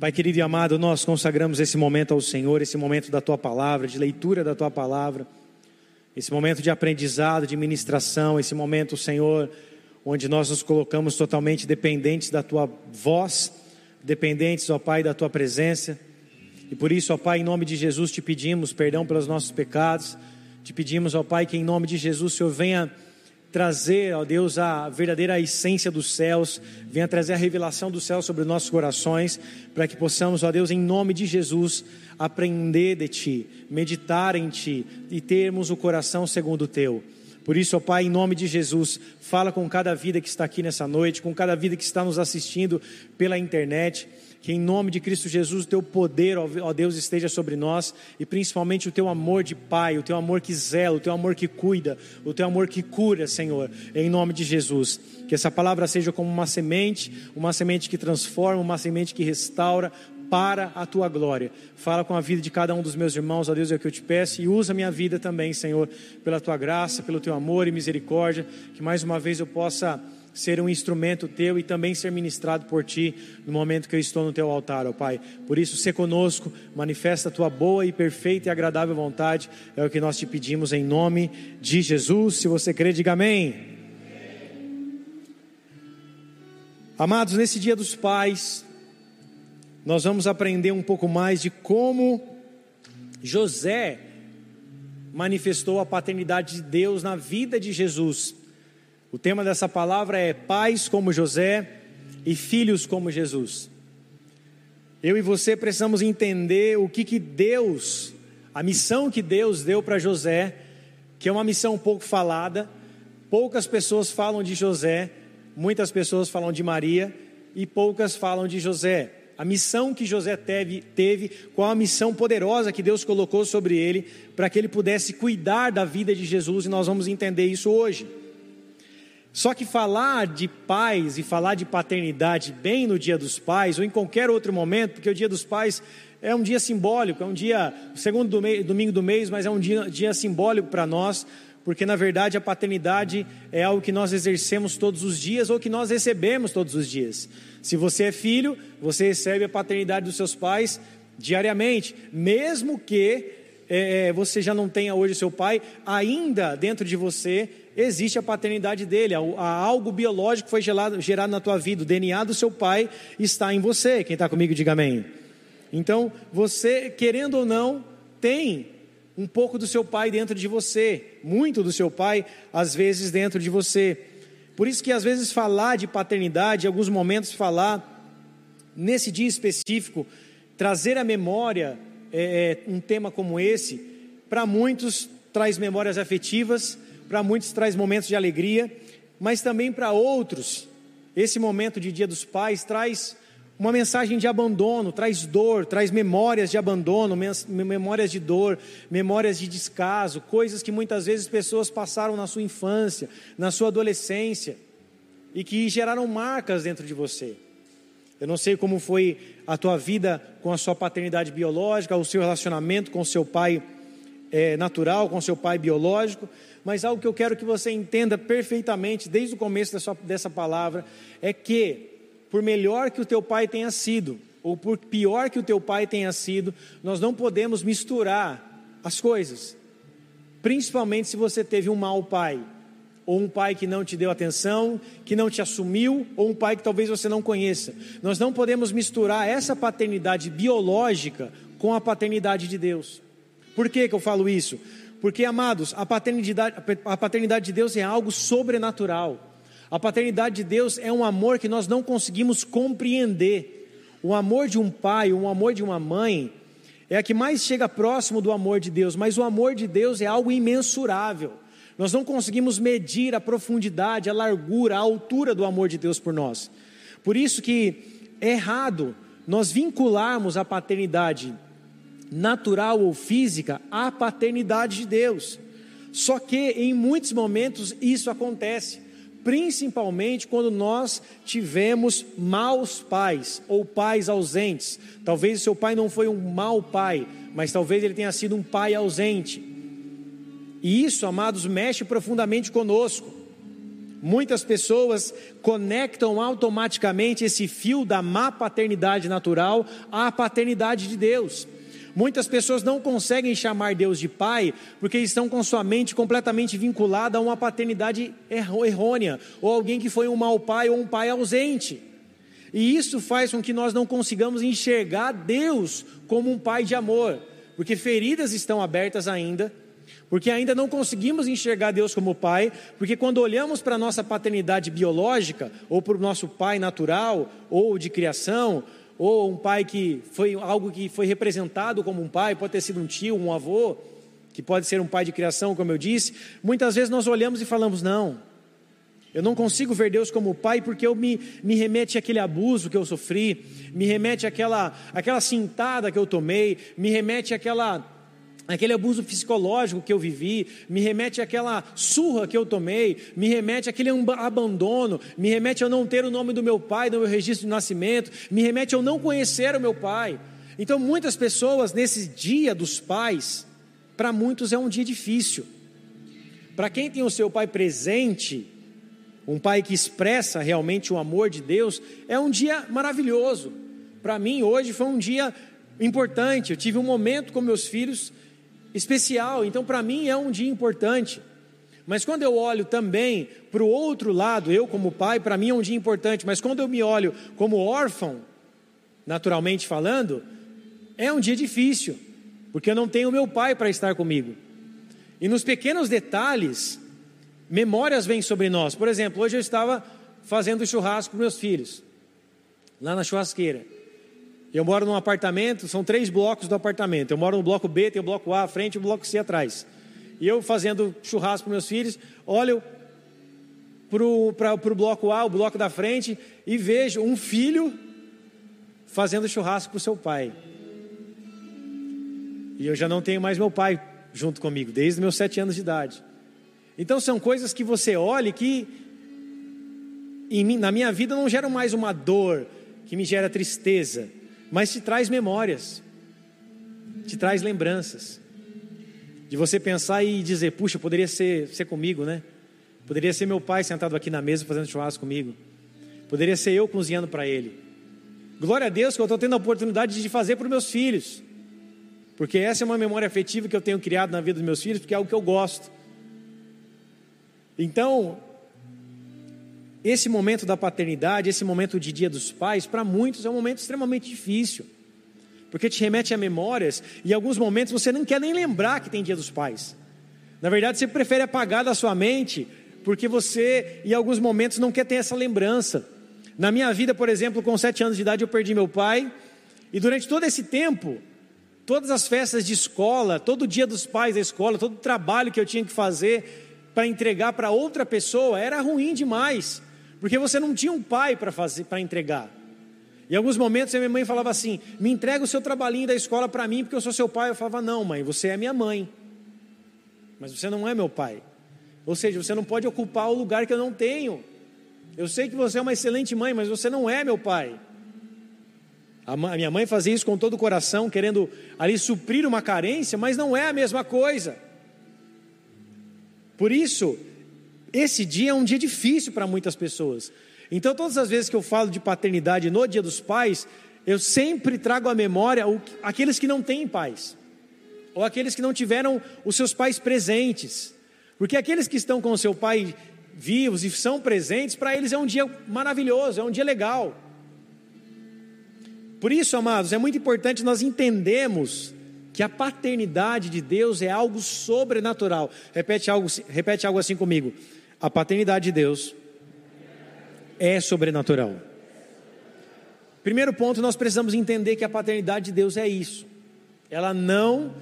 Pai querido e amado, nós consagramos esse momento ao Senhor, esse momento da tua palavra, de leitura da tua palavra, esse momento de aprendizado, de ministração, esse momento, Senhor, onde nós nos colocamos totalmente dependentes da tua voz, dependentes, ó Pai, da tua presença. E por isso, ó Pai, em nome de Jesus te pedimos perdão pelos nossos pecados. Te pedimos, ó Pai, que em nome de Jesus o Senhor venha trazer, ó Deus, a verdadeira essência dos céus, venha trazer a revelação do céu sobre os nossos corações, para que possamos, ó Deus, em nome de Jesus, aprender de Ti, meditar em Ti e termos o coração segundo o Teu. Por isso, ó Pai, em nome de Jesus, fala com cada vida que está aqui nessa noite, com cada vida que está nos assistindo pela internet. Que em nome de Cristo Jesus o teu poder, ó Deus, esteja sobre nós e principalmente o teu amor de Pai, o teu amor que zela, o teu amor que cuida, o teu amor que cura, Senhor, em nome de Jesus. Que essa palavra seja como uma semente, uma semente que transforma, uma semente que restaura, para a tua glória. Fala com a vida de cada um dos meus irmãos, ó Deus, é o que eu te peço, e usa a minha vida também, Senhor, pela tua graça, pelo teu amor e misericórdia, que mais uma vez eu possa ser um instrumento teu e também ser ministrado por ti no momento que eu estou no teu altar, ó Pai. Por isso, se conosco, manifesta a tua boa e perfeita e agradável vontade, é o que nós te pedimos em nome de Jesus. Se você crê, diga amém. Amados, nesse dia dos pais, nós vamos aprender um pouco mais de como José manifestou a paternidade de Deus na vida de Jesus. O tema dessa palavra é pais como José e filhos como Jesus. Eu e você precisamos entender o que, que Deus, a missão que Deus deu para José, que é uma missão pouco falada. Poucas pessoas falam de José, muitas pessoas falam de Maria e poucas falam de José a missão que José teve, teve, qual a missão poderosa que Deus colocou sobre ele, para que ele pudesse cuidar da vida de Jesus, e nós vamos entender isso hoje. Só que falar de pais e falar de paternidade bem no dia dos pais, ou em qualquer outro momento, porque o dia dos pais é um dia simbólico, é um dia, segundo domingo do mês, mas é um dia, dia simbólico para nós, porque na verdade a paternidade é algo que nós exercemos todos os dias ou que nós recebemos todos os dias. Se você é filho, você recebe a paternidade dos seus pais diariamente, mesmo que é, é você já não tenha hoje seu pai, ainda dentro de você existe a paternidade dele, algo biológico foi gerado, gerado na tua vida, o DNA do seu pai está em você. Quem está comigo, diga amém. Então, você, querendo ou não, tem um pouco do seu pai dentro de você, muito do seu pai, às vezes dentro de você. Por isso que às vezes falar de paternidade, em alguns momentos falar nesse dia específico, trazer à memória é, é, um tema como esse, para muitos traz memórias afetivas, para muitos traz momentos de alegria, mas também para outros, esse momento de Dia dos Pais traz uma mensagem de abandono, traz dor, traz memórias de abandono, memórias de dor, memórias de descaso, coisas que muitas vezes pessoas passaram na sua infância, na sua adolescência e que geraram marcas dentro de você. Eu não sei como foi a tua vida com a sua paternidade biológica, o seu relacionamento com o seu pai é, natural, com o seu pai biológico, mas algo que eu quero que você entenda perfeitamente desde o começo dessa, dessa palavra é que por melhor que o teu pai tenha sido, ou por pior que o teu pai tenha sido, nós não podemos misturar as coisas. Principalmente se você teve um mau pai, ou um pai que não te deu atenção, que não te assumiu, ou um pai que talvez você não conheça. Nós não podemos misturar essa paternidade biológica com a paternidade de Deus. Por que, que eu falo isso? Porque, amados, a paternidade, a paternidade de Deus é algo sobrenatural. A paternidade de Deus é um amor que nós não conseguimos compreender. O amor de um pai, o amor de uma mãe, é a que mais chega próximo do amor de Deus, mas o amor de Deus é algo imensurável. Nós não conseguimos medir a profundidade, a largura, a altura do amor de Deus por nós. Por isso que é errado nós vincularmos a paternidade natural ou física à paternidade de Deus. Só que em muitos momentos isso acontece principalmente quando nós tivemos maus pais ou pais ausentes. Talvez seu pai não foi um mau pai, mas talvez ele tenha sido um pai ausente. E isso, amados, mexe profundamente conosco. Muitas pessoas conectam automaticamente esse fio da má paternidade natural à paternidade de Deus. Muitas pessoas não conseguem chamar Deus de pai porque estão com sua mente completamente vinculada a uma paternidade errônea, ou alguém que foi um mau pai ou um pai ausente. E isso faz com que nós não consigamos enxergar Deus como um pai de amor, porque feridas estão abertas ainda, porque ainda não conseguimos enxergar Deus como pai, porque quando olhamos para a nossa paternidade biológica, ou para o nosso pai natural, ou de criação, ou um pai que foi algo que foi representado como um pai, pode ter sido um tio, um avô, que pode ser um pai de criação, como eu disse, muitas vezes nós olhamos e falamos: não, eu não consigo ver Deus como pai porque eu me, me remete àquele abuso que eu sofri, me remete àquela, àquela cintada que eu tomei, me remete àquela aquele abuso psicológico que eu vivi, me remete àquela surra que eu tomei, me remete àquele abandono, me remete a não ter o nome do meu pai no meu registro de nascimento, me remete a eu não conhecer o meu pai. Então, muitas pessoas, nesse dia dos pais, para muitos é um dia difícil. Para quem tem o seu pai presente, um pai que expressa realmente o amor de Deus, é um dia maravilhoso. Para mim, hoje foi um dia importante. Eu tive um momento com meus filhos especial, então para mim é um dia importante. Mas quando eu olho também para o outro lado, eu como pai, para mim é um dia importante, mas quando eu me olho como órfão, naturalmente falando, é um dia difícil, porque eu não tenho meu pai para estar comigo. E nos pequenos detalhes, memórias vêm sobre nós. Por exemplo, hoje eu estava fazendo churrasco com meus filhos, lá na churrasqueira. Eu moro num apartamento, são três blocos do apartamento. Eu moro no bloco B, tem o bloco A à frente e o bloco C atrás. E eu fazendo churrasco para meus filhos, olho para o bloco A, o bloco da frente, e vejo um filho fazendo churrasco para o seu pai. E eu já não tenho mais meu pai junto comigo, desde meus sete anos de idade. Então são coisas que você olha que mim, na minha vida não geram mais uma dor, que me gera tristeza mas te traz memórias, te traz lembranças. De você pensar e dizer, puxa, poderia ser, ser comigo, né? Poderia ser meu pai sentado aqui na mesa fazendo churrasco comigo. Poderia ser eu cozinhando para ele. Glória a Deus que eu estou tendo a oportunidade de fazer para os meus filhos. Porque essa é uma memória afetiva que eu tenho criado na vida dos meus filhos, porque é algo que eu gosto. Então, esse momento da paternidade, esse momento de Dia dos Pais, para muitos é um momento extremamente difícil, porque te remete a memórias e em alguns momentos você não quer nem lembrar que tem Dia dos Pais. Na verdade, você prefere apagar da sua mente, porque você, em alguns momentos, não quer ter essa lembrança. Na minha vida, por exemplo, com sete anos de idade, eu perdi meu pai, e durante todo esse tempo, todas as festas de escola, todo dia dos pais da escola, todo o trabalho que eu tinha que fazer para entregar para outra pessoa, era ruim demais porque você não tinha um pai para fazer, para entregar. Em alguns momentos a minha mãe falava assim: "Me entrega o seu trabalhinho da escola para mim, porque eu sou seu pai". Eu falava: "Não, mãe, você é minha mãe. Mas você não é meu pai. Ou seja, você não pode ocupar o lugar que eu não tenho. Eu sei que você é uma excelente mãe, mas você não é meu pai". A minha mãe fazia isso com todo o coração, querendo ali suprir uma carência, mas não é a mesma coisa. Por isso, esse dia é um dia difícil para muitas pessoas. Então, todas as vezes que eu falo de paternidade no Dia dos Pais, eu sempre trago à memória aqueles que não têm pais, ou aqueles que não tiveram os seus pais presentes, porque aqueles que estão com o seu pai vivos e são presentes, para eles é um dia maravilhoso, é um dia legal. Por isso, amados, é muito importante nós entendermos que a paternidade de Deus é algo sobrenatural. Repete algo, repete algo assim comigo. A paternidade de Deus é sobrenatural. Primeiro ponto, nós precisamos entender que a paternidade de Deus é isso. Ela não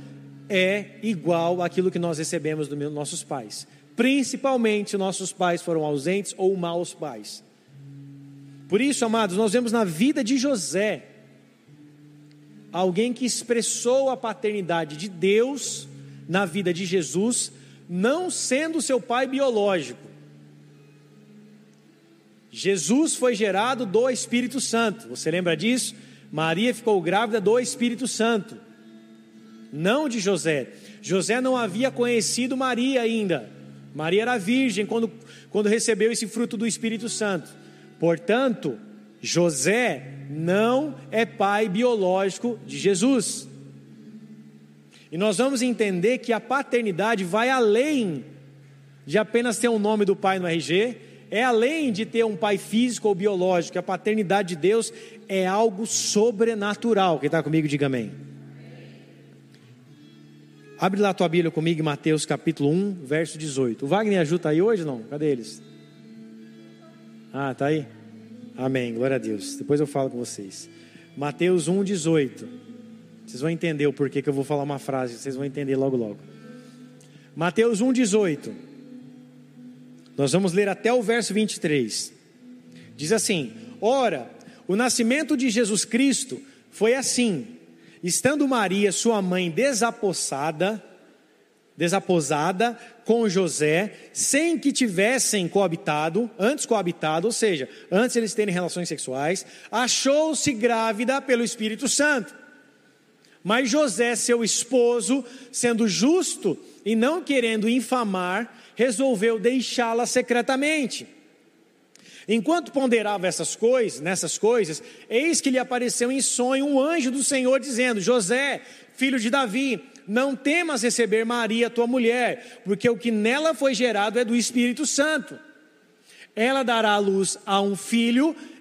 é igual àquilo que nós recebemos dos nossos pais. Principalmente nossos pais foram ausentes ou maus pais. Por isso, amados, nós vemos na vida de José alguém que expressou a paternidade de Deus na vida de Jesus, não sendo seu pai biológico. Jesus foi gerado do Espírito Santo. Você lembra disso? Maria ficou grávida do Espírito Santo, não de José. José não havia conhecido Maria ainda, Maria era virgem quando, quando recebeu esse fruto do Espírito Santo. Portanto, José não é pai biológico de Jesus. E nós vamos entender que a paternidade vai além de apenas ter o um nome do pai no RG, é além de ter um pai físico ou biológico. A paternidade de Deus é algo sobrenatural. Quem está comigo, diga amém. Abre lá a tua Bíblia comigo, Mateus capítulo 1, verso 18. O Wagner ajuda aí hoje não? Cadê eles? Ah, tá aí? Amém, glória a Deus. Depois eu falo com vocês. Mateus 1, 18. Vocês vão entender o porquê que eu vou falar uma frase, vocês vão entender logo logo. Mateus 1, 18. Nós vamos ler até o verso 23. Diz assim: Ora, o nascimento de Jesus Cristo foi assim estando Maria, sua mãe, desapossada, desaposada com José, sem que tivessem coabitado, antes coabitado, ou seja, antes eles terem relações sexuais, achou-se grávida pelo Espírito Santo. Mas José, seu esposo, sendo justo e não querendo infamar, resolveu deixá-la secretamente. Enquanto ponderava essas coisas, nessas coisas, eis que lhe apareceu em sonho um anjo do Senhor dizendo: José, filho de Davi, não temas receber Maria, tua mulher, porque o que nela foi gerado é do Espírito Santo. Ela dará à luz a um filho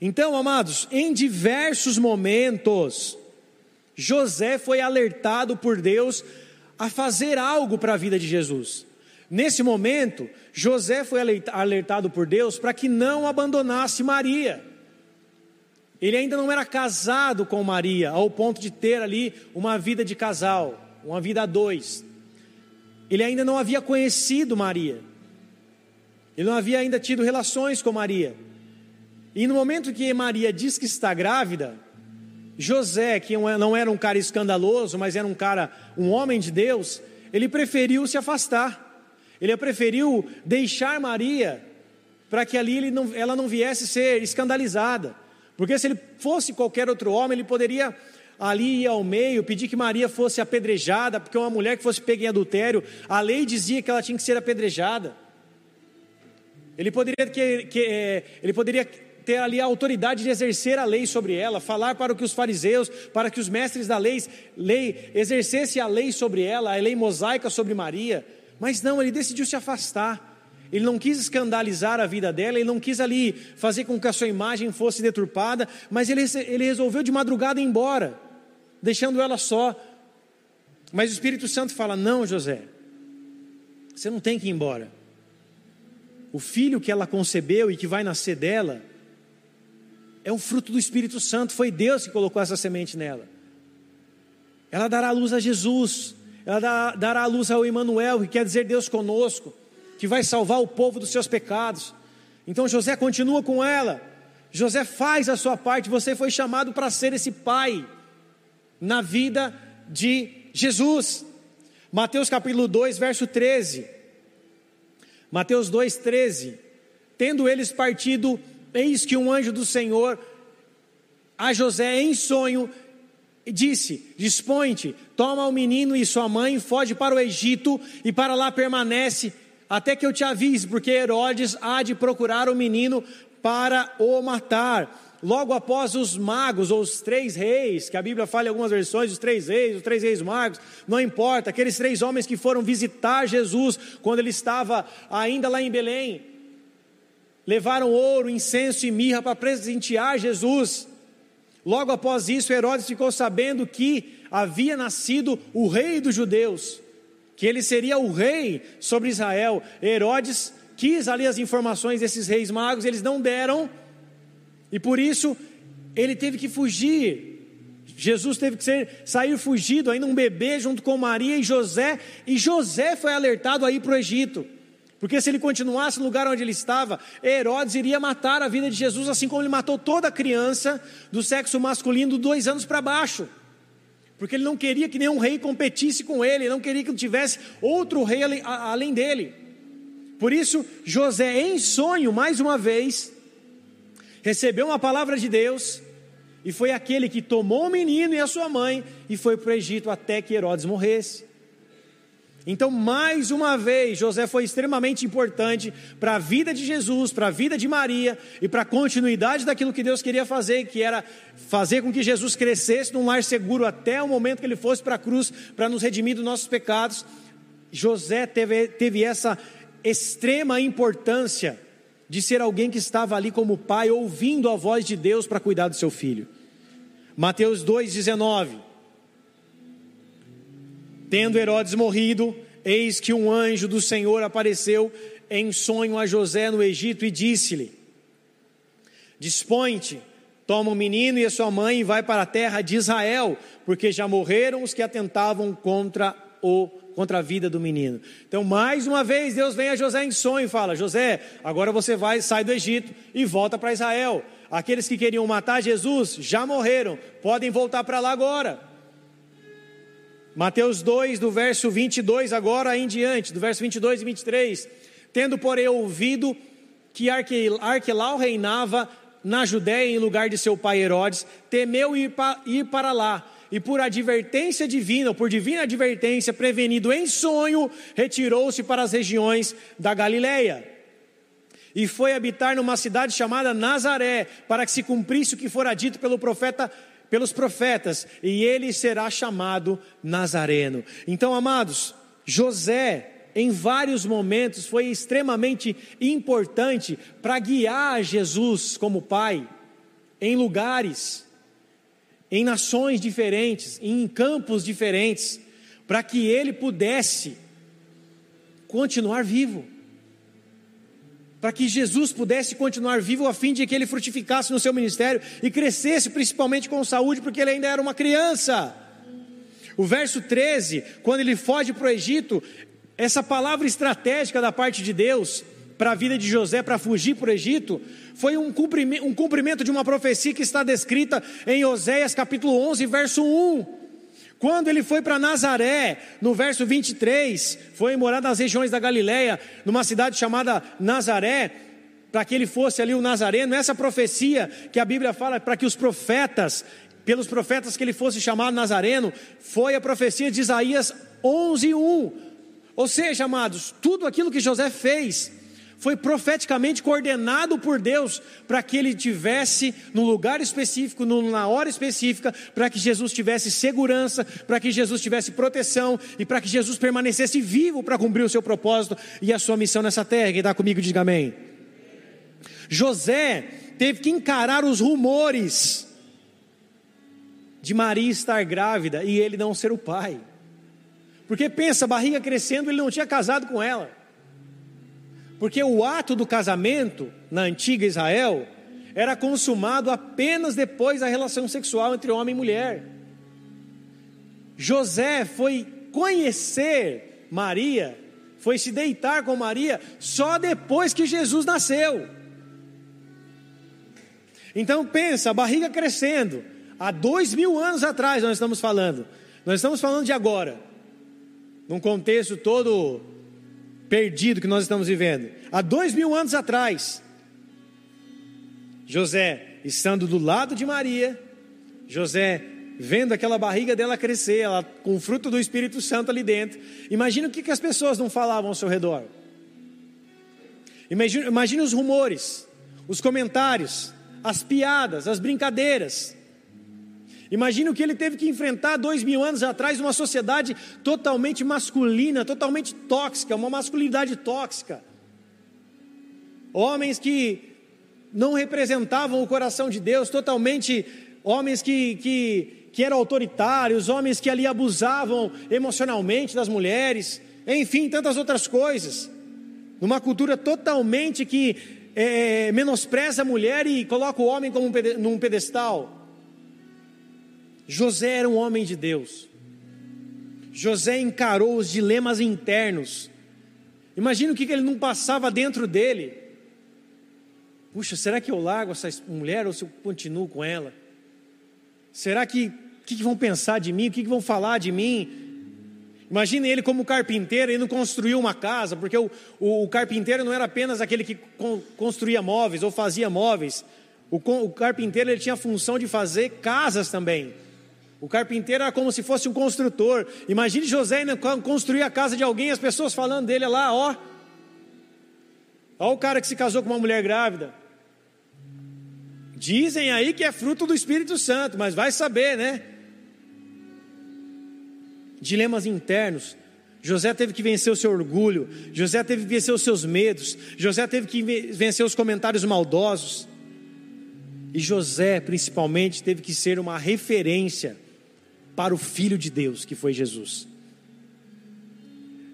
Então, amados, em diversos momentos, José foi alertado por Deus a fazer algo para a vida de Jesus. Nesse momento, José foi alertado por Deus para que não abandonasse Maria. Ele ainda não era casado com Maria, ao ponto de ter ali uma vida de casal, uma vida a dois. Ele ainda não havia conhecido Maria. Ele não havia ainda tido relações com Maria. E no momento que Maria diz que está grávida, José, que não era um cara escandaloso, mas era um cara, um homem de Deus, ele preferiu se afastar. Ele preferiu deixar Maria para que ali não, ela não viesse ser escandalizada. Porque se ele fosse qualquer outro homem, ele poderia ali ir ao meio, pedir que Maria fosse apedrejada, porque uma mulher que fosse pega em adultério, a lei dizia que ela tinha que ser apedrejada. Ele poderia, que, que, é, ele poderia ter ali a autoridade de exercer a lei sobre ela, falar para que os fariseus, para que os mestres da lei, lei exercesse a lei sobre ela, a lei mosaica sobre Maria. Mas não, ele decidiu se afastar. Ele não quis escandalizar a vida dela, ele não quis ali fazer com que a sua imagem fosse deturpada, mas ele, ele resolveu de madrugada ir embora, deixando ela só. Mas o Espírito Santo fala: Não, José, você não tem que ir embora. O filho que ela concebeu e que vai nascer dela é um fruto do Espírito Santo, foi Deus que colocou essa semente nela. Ela dará luz a Jesus, ela dará luz ao Emmanuel, que quer dizer Deus conosco que vai salvar o povo dos seus pecados. Então José continua com ela. José faz a sua parte, você foi chamado para ser esse pai na vida de Jesus. Mateus capítulo 2, verso 13. Mateus 2, 13. Tendo eles partido, eis que um anjo do Senhor a José em sonho disse: Dispõe-te, toma o menino e sua mãe, foge para o Egito e para lá permanece até que eu te avise, porque Herodes há de procurar o menino para o matar. Logo após os magos, ou os três reis, que a Bíblia fala em algumas versões, os três reis, os três reis magos, não importa, aqueles três homens que foram visitar Jesus quando ele estava ainda lá em Belém, levaram ouro, incenso e mirra para presentear Jesus. Logo após isso, Herodes ficou sabendo que havia nascido o rei dos judeus que ele seria o rei sobre Israel. Herodes quis ali as informações desses reis magos, eles não deram, e por isso ele teve que fugir. Jesus teve que ser, sair fugido, ainda um bebê junto com Maria e José, e José foi alertado a ir para o Egito. Porque se ele continuasse no lugar onde ele estava, Herodes iria matar a vida de Jesus, assim como ele matou toda criança do sexo masculino dois anos para baixo. Porque ele não queria que nenhum rei competisse com ele, ele não queria que tivesse outro rei além dele. Por isso, José, em sonho, mais uma vez, recebeu uma palavra de Deus, e foi aquele que tomou o menino e a sua mãe e foi para o Egito até que Herodes morresse. Então, mais uma vez, José foi extremamente importante para a vida de Jesus, para a vida de Maria e para a continuidade daquilo que Deus queria fazer, que era fazer com que Jesus crescesse num lar seguro até o momento que ele fosse para a cruz para nos redimir dos nossos pecados. José teve, teve essa extrema importância de ser alguém que estava ali como pai, ouvindo a voz de Deus para cuidar do seu filho. Mateus 2,19 Tendo Herodes morrido, eis que um anjo do Senhor apareceu em sonho a José no Egito e disse-lhe: Dispõe-te, toma o menino e a sua mãe e vai para a terra de Israel, porque já morreram os que atentavam contra o contra a vida do menino. Então, mais uma vez, Deus vem a José em sonho e fala: José, agora você vai, sai do Egito e volta para Israel. Aqueles que queriam matar Jesus já morreram, podem voltar para lá agora. Mateus 2, do verso 22 agora em diante, do verso 22 e 23. Tendo, porém, ouvido que Arquelau reinava na Judéia em lugar de seu pai Herodes, temeu ir, para lá, e por advertência divina, ou por divina advertência, prevenido em sonho, retirou-se para as regiões da Galileia. E foi habitar numa cidade chamada Nazaré, para que se cumprisse o que fora dito pelo profeta pelos profetas, e ele será chamado Nazareno. Então, amados, José, em vários momentos, foi extremamente importante para guiar Jesus como pai, em lugares, em nações diferentes, em campos diferentes, para que ele pudesse continuar vivo para que Jesus pudesse continuar vivo a fim de que ele frutificasse no seu ministério e crescesse principalmente com saúde, porque ele ainda era uma criança. O verso 13, quando ele foge para o Egito, essa palavra estratégica da parte de Deus para a vida de José para fugir para o Egito, foi um cumprimento, um cumprimento de uma profecia que está descrita em Oséias capítulo 11, verso 1. Quando ele foi para Nazaré, no verso 23, foi morar nas regiões da Galileia, numa cidade chamada Nazaré, para que ele fosse ali o Nazareno, essa profecia que a Bíblia fala para que os profetas, pelos profetas que ele fosse chamado Nazareno, foi a profecia de Isaías 11:1. Ou seja, amados, tudo aquilo que José fez foi profeticamente coordenado por Deus para que ele tivesse no lugar específico, na hora específica, para que Jesus tivesse segurança, para que Jesus tivesse proteção e para que Jesus permanecesse vivo para cumprir o seu propósito e a sua missão nessa terra. Quem está comigo, diga amém. José teve que encarar os rumores de Maria estar grávida e ele não ser o pai. Porque pensa, barriga crescendo, ele não tinha casado com ela. Porque o ato do casamento na antiga Israel era consumado apenas depois da relação sexual entre homem e mulher. José foi conhecer Maria, foi se deitar com Maria só depois que Jesus nasceu. Então pensa, a barriga crescendo, há dois mil anos atrás nós estamos falando, nós estamos falando de agora, num contexto todo perdido que nós estamos vivendo. Há dois mil anos atrás, José estando do lado de Maria, José vendo aquela barriga dela crescer, ela com o fruto do Espírito Santo ali dentro. Imagina o que, que as pessoas não falavam ao seu redor. Imagina, imagina os rumores, os comentários, as piadas, as brincadeiras. Imagina o que ele teve que enfrentar dois mil anos atrás, uma sociedade totalmente masculina, totalmente tóxica, uma masculinidade tóxica. Homens que não representavam o coração de Deus, totalmente homens que, que, que eram autoritários, homens que ali abusavam emocionalmente das mulheres, enfim, tantas outras coisas. Numa cultura totalmente que é, menospreza a mulher e coloca o homem como um, num pedestal. José era um homem de Deus. José encarou os dilemas internos Imagina o que, ele não passava dentro dele. Puxa, será que eu largo essa mulher ou se eu continuo com ela? Será que o que, que, vão pensar de mim? O que, que vão falar de mim? Imagine ele como carpinteiro, ele não construiu uma casa, porque o, o, o carpinteiro não era apenas aquele que con, construía móveis ou fazia móveis. O, o carpinteiro ele tinha a função de fazer casas também. O carpinteiro era como se fosse um construtor. Imagine José construir a casa de alguém e as pessoas falando dele lá, ó. Ó o cara que se casou com uma mulher grávida. Dizem aí que é fruto do Espírito Santo, mas vai saber, né? Dilemas internos. José teve que vencer o seu orgulho, José teve que vencer os seus medos, José teve que vencer os comentários maldosos. E José, principalmente, teve que ser uma referência para o Filho de Deus, que foi Jesus.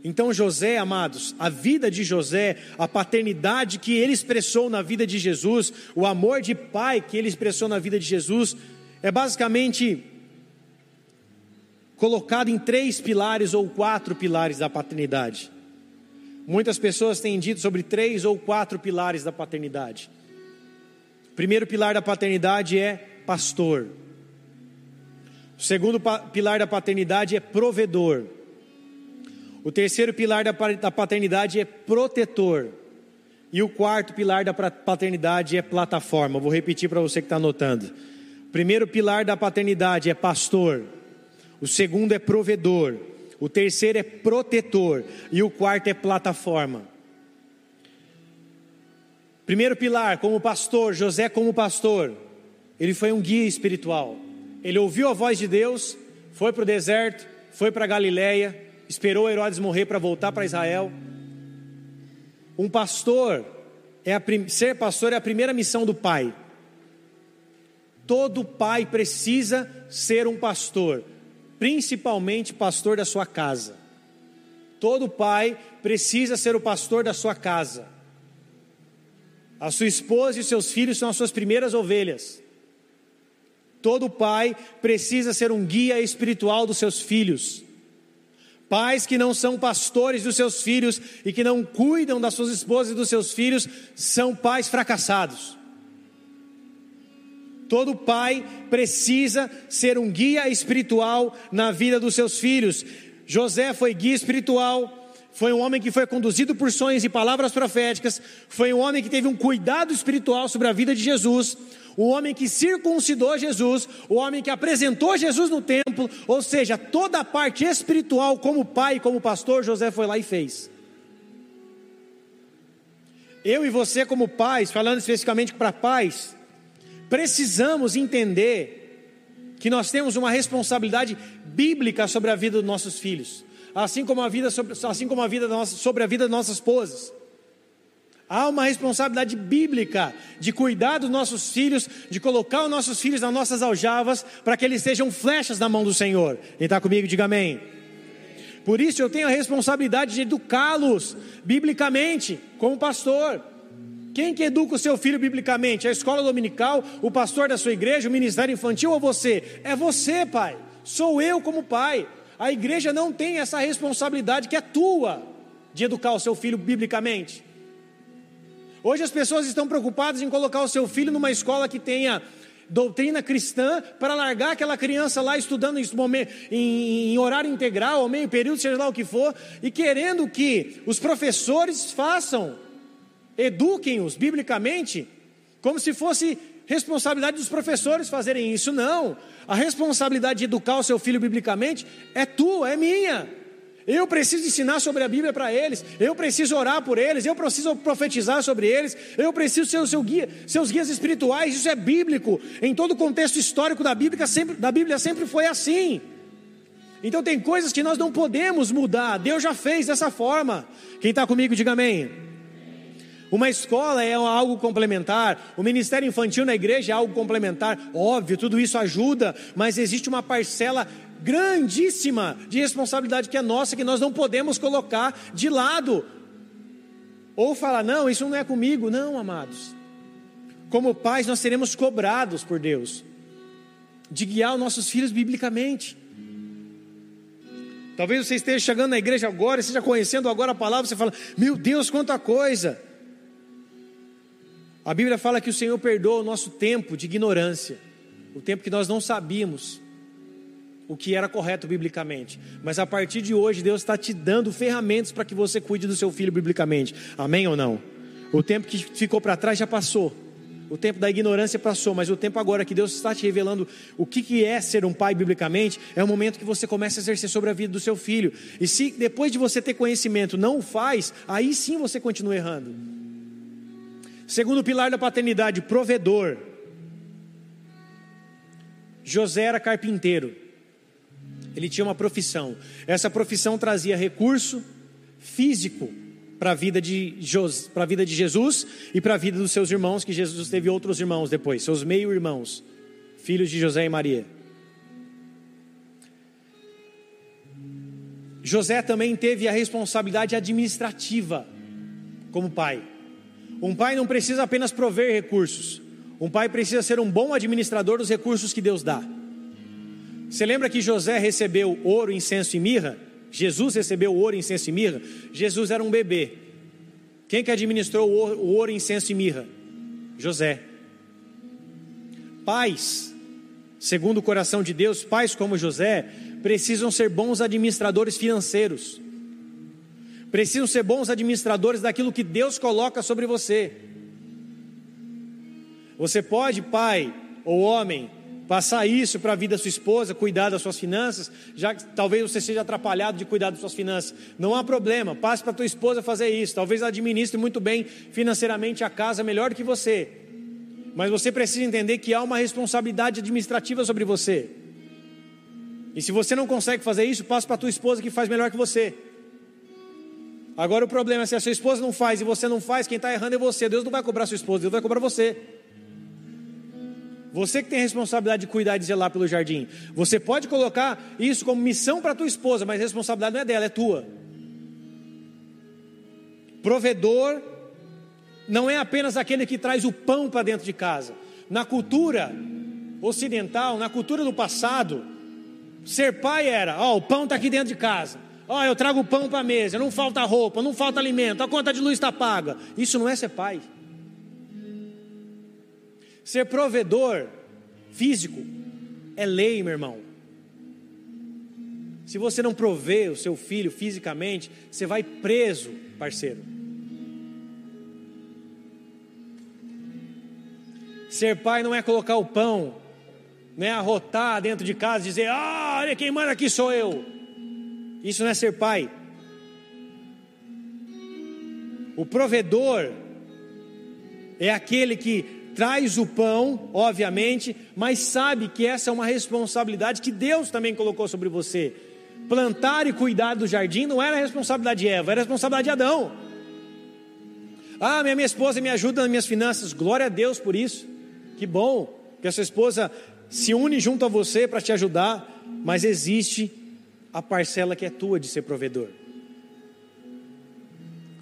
Então, José, amados, a vida de José, a paternidade que ele expressou na vida de Jesus, o amor de pai que ele expressou na vida de Jesus, é basicamente colocado em três pilares ou quatro pilares da paternidade. Muitas pessoas têm dito sobre três ou quatro pilares da paternidade. O primeiro pilar da paternidade é pastor. O segundo pilar da paternidade é provedor. O terceiro pilar da paternidade é protetor. E o quarto pilar da paternidade é plataforma. Vou repetir para você que está anotando. O primeiro pilar da paternidade é pastor. O segundo é provedor. O terceiro é protetor. E o quarto é plataforma. Primeiro pilar, como pastor, José como pastor, ele foi um guia espiritual. Ele ouviu a voz de Deus, foi para o deserto, foi para Galiléia, esperou Herodes morrer para voltar para Israel. Um pastor, é a, ser pastor é a primeira missão do pai. Todo pai precisa ser um pastor, principalmente pastor da sua casa. Todo pai precisa ser o pastor da sua casa. A sua esposa e os seus filhos são as suas primeiras ovelhas. Todo pai precisa ser um guia espiritual dos seus filhos. Pais que não são pastores dos seus filhos e que não cuidam das suas esposas e dos seus filhos são pais fracassados. Todo pai precisa ser um guia espiritual na vida dos seus filhos. José foi guia espiritual, foi um homem que foi conduzido por sonhos e palavras proféticas, foi um homem que teve um cuidado espiritual sobre a vida de Jesus, o homem que circuncidou Jesus, o homem que apresentou Jesus no templo, ou seja, toda a parte espiritual, como pai como pastor, José foi lá e fez. Eu e você, como pais, falando especificamente para pais, precisamos entender que nós temos uma responsabilidade bíblica sobre a vida dos nossos filhos, assim como a vida sobre, assim como a vida nossa, sobre a vida das nossas esposas. Há uma responsabilidade bíblica de cuidar dos nossos filhos, de colocar os nossos filhos nas nossas aljavas, para que eles sejam flechas na mão do Senhor. Quem está comigo, diga amém. Por isso eu tenho a responsabilidade de educá-los biblicamente, como pastor. Quem que educa o seu filho biblicamente? A escola dominical, o pastor da sua igreja, o ministério infantil ou você? É você, pai. Sou eu como pai. A igreja não tem essa responsabilidade que é tua de educar o seu filho biblicamente. Hoje as pessoas estão preocupadas em colocar o seu filho numa escola que tenha doutrina cristã para largar aquela criança lá estudando em, horário integral ou meio período, seja lá o que for, e querendo que os professores façam, eduquem-os biblicamente, como se fosse responsabilidade dos professores fazerem isso. Não, a responsabilidade de educar o seu filho biblicamente é tua, é minha. Eu preciso ensinar sobre a Bíblia para eles. Eu preciso orar por eles. Eu preciso profetizar sobre eles. Eu preciso ser o seu guia, seus guias espirituais. Isso é bíblico. Em todo o contexto histórico da Bíblia sempre, da Bíblia sempre foi assim. Então tem coisas que nós não podemos mudar. Deus já fez dessa forma. Quem está comigo, diga amém. Uma escola é algo complementar, o ministério infantil na igreja é algo complementar, óbvio, tudo isso ajuda, mas existe uma parcela grandíssima de responsabilidade que é nossa, que nós não podemos colocar de lado. Ou falar, não, isso não é comigo. Não, amados. Como pais, nós seremos cobrados por Deus de guiar os nossos filhos biblicamente. Talvez você esteja chegando na igreja agora, esteja conhecendo agora a palavra, você fala: Meu Deus, quanta coisa! A Bíblia fala que o Senhor perdoa o nosso tempo de ignorância, o tempo que nós não sabíamos o que era correto biblicamente. Mas a partir de hoje, Deus está te dando ferramentas para que você cuide do seu filho biblicamente. Amém ou não? O tempo que ficou para trás já passou. O tempo da ignorância passou, mas o tempo agora que Deus está te revelando o que, é ser um pai biblicamente, é o momento que você começa a exercer sobre a vida do seu filho. E se depois de você ter conhecimento não o faz, aí sim você continua errando. Segundo pilar da paternidade, provedor. José era carpinteiro. Ele tinha uma profissão. Essa profissão trazia recurso físico para a vida de, para a vida de Jesus e para a vida dos seus irmãos, que Jesus teve outros irmãos depois, seus meio-irmãos, filhos de José e Maria. José também teve a responsabilidade administrativa como pai. Um pai não precisa apenas prover recursos, um pai precisa ser um bom administrador dos recursos que Deus dá. Você lembra que José recebeu ouro, incenso e mirra? Jesus recebeu ouro, incenso e mirra, Jesus era um bebê. Quem que administrou o ouro, incenso e mirra? José. Pais, segundo o coração de Deus, pais como José, precisam ser bons administradores financeiros. Precisam ser bons administradores daquilo que Deus coloca sobre você. Você pode, pai ou homem, Passar isso para a vida da sua esposa, cuidar das suas finanças, já que talvez você seja atrapalhado de cuidar das suas finanças. Não há problema, passe para a tua esposa fazer isso. Talvez ela administre muito bem financeiramente a casa melhor que você. Mas você precisa entender que há uma responsabilidade administrativa sobre você. E se você não consegue fazer isso, passe para a tua esposa que faz melhor que você. Agora o problema é se a sua esposa não faz e você não faz, quem está errando é você. Deus não vai cobrar sua esposa, Deus vai cobrar você. Você que tem a responsabilidade de cuidar e de zelar pelo jardim. Você pode colocar isso como missão para tua esposa, mas a responsabilidade não é dela, é tua. Provedor não é apenas aquele que traz o pão para dentro de casa. Na cultura ocidental, na cultura do passado, ser pai era: ó, oh, o pão está aqui dentro de casa. Ó, oh, eu trago o pão para a mesa, não falta roupa, não falta alimento, a conta de luz está paga. Isso não é ser pai. Ser provedor físico é lei, meu irmão. Se você não prover o seu filho fisicamente, você vai preso, parceiro. Ser pai não é colocar o pão, não é arrotar dentro de casa e dizer: Ah, olha quem manda aqui sou eu. Isso não é ser pai. O provedor é aquele que traz o pão, obviamente, mas sabe que essa é uma responsabilidade que Deus também colocou sobre você. Plantar e cuidar do jardim não era responsabilidade de Eva, era responsabilidade de Adão. Ah, minha, minha esposa me ajuda nas minhas finanças, glória a Deus por isso. Que bom que a sua esposa se une junto a você para te ajudar, mas existe a parcela que é tua de ser provedor.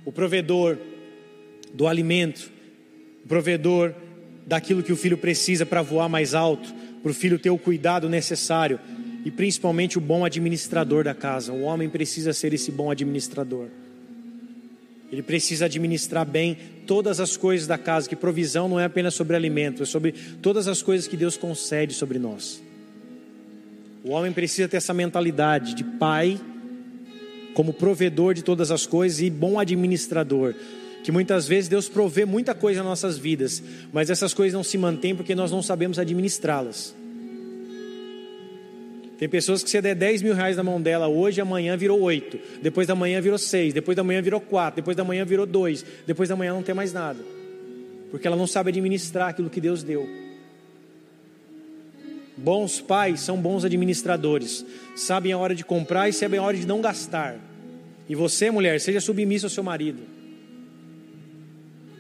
O provedor do alimento, o provedor daquilo que o filho precisa para voar mais alto, para o filho ter o cuidado necessário e principalmente o bom administrador da casa. O homem precisa ser esse bom administrador. Ele precisa administrar bem todas as coisas da casa, que provisão não é apenas sobre alimento, é sobre todas as coisas que Deus concede sobre nós. O homem precisa ter essa mentalidade de pai, como provedor de todas as coisas e bom administrador que muitas vezes Deus provê muita coisa nas nossas vidas, mas essas coisas não se mantêm porque nós não sabemos administrá-las. Tem pessoas que você der 10 mil reais na mão dela hoje, amanhã virou 8, depois da manhã virou 6, depois da manhã virou 4, depois da manhã virou 2, depois da manhã não tem mais nada, porque ela não sabe administrar aquilo que Deus deu. Bons pais são bons administradores, sabem a hora de comprar e sabem a hora de não gastar. E você, mulher, seja submissa ao seu marido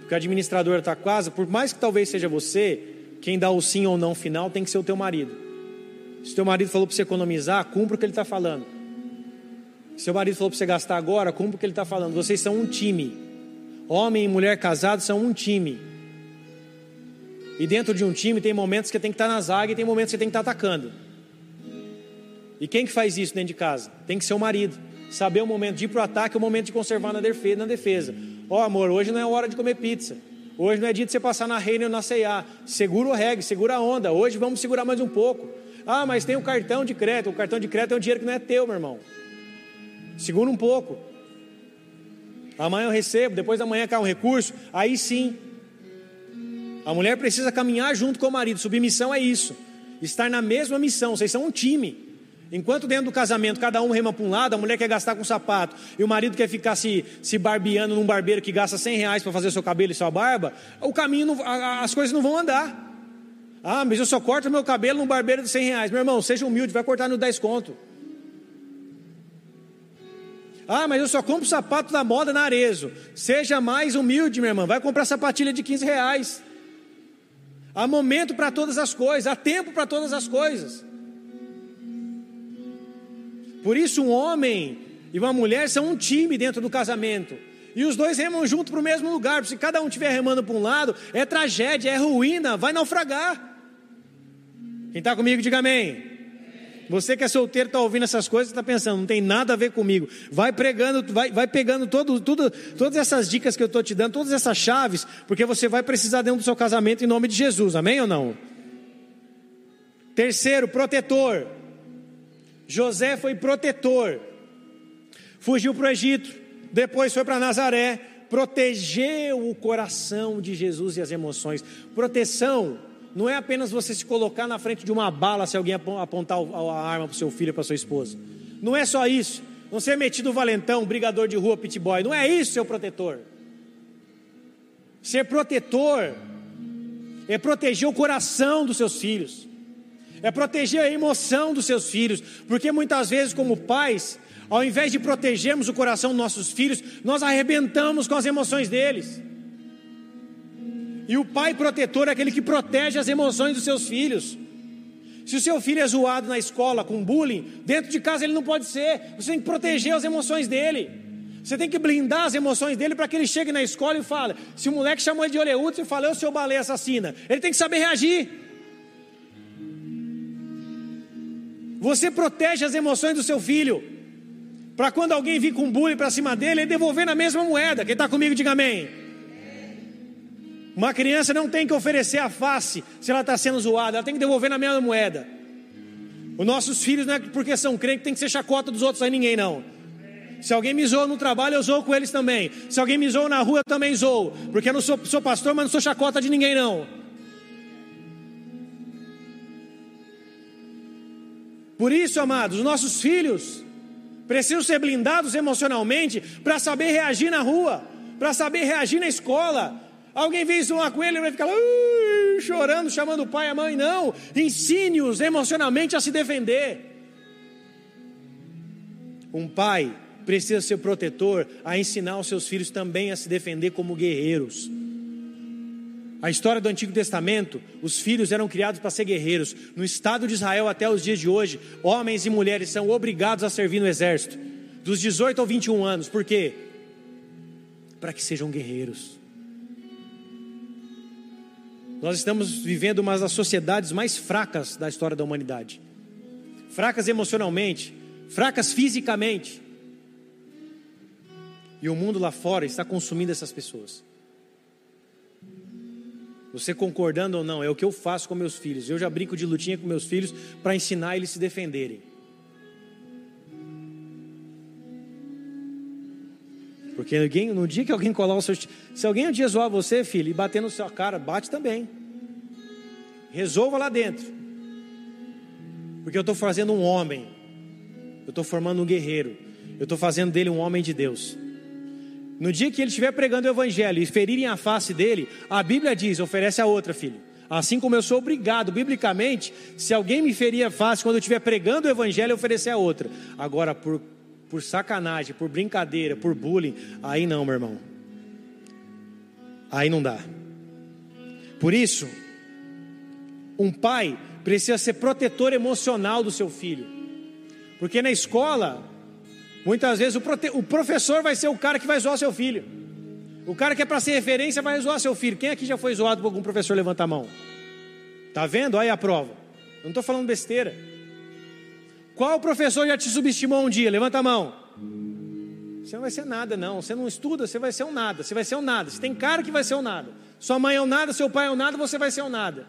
porque o administrador da casa, por mais que talvez seja você, quem dá o sim ou não final tem que ser o teu marido. Se teu marido falou para você economizar, cumpra o que ele está falando. Se o marido falou para você gastar agora, cumpra o que ele está falando. Vocês são um time. Homem e mulher casados são um time. E dentro de um time tem momentos que tem que estar tá na zaga e tem momentos que tem que estar tá atacando. E quem que faz isso dentro de casa? Tem que ser o marido. Saber o momento de ir para o ataque o momento de conservar na defesa. Ó, oh, amor, hoje não é hora de comer pizza. Hoje não é dia de você passar na reina ou na CA. Segura o reggae, segura a onda. Hoje vamos segurar mais um pouco. Ah, mas tem o um cartão de crédito. O cartão de crédito é um dinheiro que não é teu, meu irmão. Segura um pouco. Amanhã eu recebo, depois da manhã cai um recurso. Aí sim. A mulher precisa caminhar junto com o marido. Submissão é isso. Estar na mesma missão. Vocês são um time. Enquanto dentro do casamento cada um rema para um lado, a mulher quer gastar com sapato e o marido quer ficar se, se barbeando num barbeiro que gasta 100 reais para fazer seu cabelo e sua barba, o caminho, não, as coisas não vão andar. Ah, mas eu só corto meu cabelo num barbeiro de 100 reais. Meu irmão, seja humilde, vai cortar no 10 conto. Ah, mas eu só compro sapato da moda na Arezo. Seja mais humilde, meu irmão, vai comprar sapatilha de 15 reais. Há momento para todas as coisas, há tempo para todas as coisas. Por isso, um homem e uma mulher são um time dentro do casamento. E os dois remam junto para o mesmo lugar. Se cada um estiver remando para um lado, é tragédia, é ruína, vai naufragar. Quem está comigo, diga amém. Você que é solteiro está ouvindo essas coisas, está pensando, não tem nada a ver comigo. Vai pregando, vai, vai pegando todo, tudo, todas essas dicas que eu estou te dando, todas essas chaves, porque você vai precisar dentro do seu casamento em nome de Jesus, amém ou não? Terceiro, protetor. José foi protetor, fugiu para o Egito, depois foi para Nazaré, protegeu o coração de Jesus e as emoções. Proteção não é apenas você se colocar na frente de uma bala se alguém apontar a arma para o seu filho, para sua esposa. Não é só isso. Não ser metido valentão, brigador de rua, pit boy. Não é isso, seu protetor. Ser protetor é proteger o coração dos seus filhos é proteger a emoção dos seus filhos, porque muitas vezes, como pais, ao invés de protegermos o coração dos nossos filhos, nós arrebentamos com as emoções deles. E o pai protetor é aquele que protege as emoções dos seus filhos. Se o seu filho é zoado na escola com bullying, dentro de casa ele não pode ser. Você tem que proteger as emoções dele. Você tem que blindar as emoções dele para que ele chegue na escola e fale. Se o moleque chamou ele de oleudo, você fala, eu seu baleia assassina. Ele tem que saber reagir. Você protege as emoções do seu filho. Para quando alguém vir com bullying para cima dele, ele devolver na mesma moeda. Quem está comigo, diga amém. Uma criança não tem que oferecer a face se ela está sendo zoada, ela tem que devolver na mesma moeda. Os nossos filhos não é porque são crentes tem que ser chacota dos outros aí ninguém não. Se alguém me zoa no trabalho, eu zoo com eles também. Se alguém me zoa na rua, eu também zoo. Porque eu não sou, sou pastor, mas não sou chacota de ninguém não. Por isso, amados, os nossos filhos precisam ser blindados emocionalmente para saber reagir na rua, para saber reagir na escola. Alguém vem zoar com ele, ele vai ficar uh, chorando, chamando o pai e a mãe. Não, ensine-os emocionalmente a se defender. Um pai precisa ser protetor a ensinar os seus filhos também a se defender como guerreiros. A história do Antigo Testamento, os filhos eram criados para ser guerreiros. No Estado de Israel, até os dias de hoje, homens e mulheres são obrigados a servir no exército, dos 18 aos 21 anos. Por quê? Para que sejam guerreiros. Nós estamos vivendo uma das sociedades mais fracas da história da humanidade fracas emocionalmente, fracas fisicamente. E o mundo lá fora está consumindo essas pessoas. Você concordando ou não, é o que eu faço com meus filhos. Eu já brinco de lutinha com meus filhos para ensinar eles a se defenderem. Porque alguém, no dia que alguém colar o seu. Se alguém um dia zoar você, filho, e bater no seu cara, bate também. Resolva lá dentro. Porque eu estou fazendo um homem. Eu estou formando um guerreiro. Eu estou fazendo dele um homem de Deus. No dia que ele estiver pregando o evangelho e ferirem a face dele, a Bíblia diz: oferece a outra, filho. Assim como eu sou obrigado, biblicamente, se alguém me ferir a face quando eu estiver pregando o evangelho, oferecer a outra. Agora, por, por sacanagem, por brincadeira, por bullying, aí não, meu irmão. Aí não dá. Por isso, um pai precisa ser protetor emocional do seu filho. Porque na escola, Muitas vezes o, prote... o professor vai ser o cara que vai zoar seu filho. O cara que é para ser referência vai zoar seu filho. Quem aqui já foi zoado por algum professor? Levanta a mão. Tá vendo? Aí a prova. Eu não estou falando besteira. Qual professor já te subestimou um dia? Levanta a mão. Você não vai ser nada, não. Você não estuda, você vai ser um nada. Você vai ser um nada. Você tem cara que vai ser um nada. Sua mãe é um nada, seu pai é um nada, você vai ser um nada.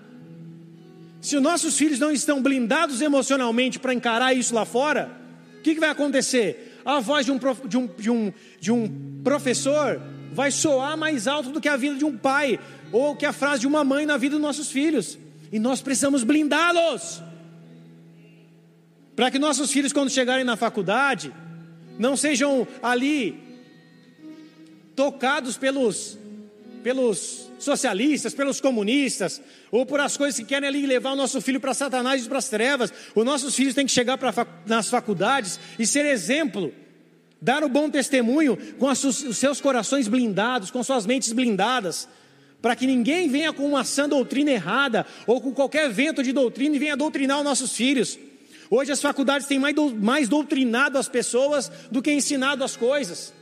Se os nossos filhos não estão blindados emocionalmente para encarar isso lá fora, o que, que vai acontecer? A voz de um, de, um, de, um, de um professor vai soar mais alto do que a vida de um pai, ou que a frase de uma mãe na vida dos nossos filhos. E nós precisamos blindá-los. Para que nossos filhos, quando chegarem na faculdade, não sejam ali tocados pelos, pelos socialistas, pelos comunistas, ou por as coisas que querem ali levar o nosso filho para Satanás e para as trevas. Os nossos filhos têm que chegar para, nas faculdades e ser exemplo, dar o bom testemunho com os seus corações blindados, com suas mentes blindadas, para que ninguém venha com uma sã doutrina errada, ou com qualquer vento de doutrina e venha doutrinar os nossos filhos. Hoje as faculdades têm mais, mais doutrinado as pessoas do que ensinado as coisas.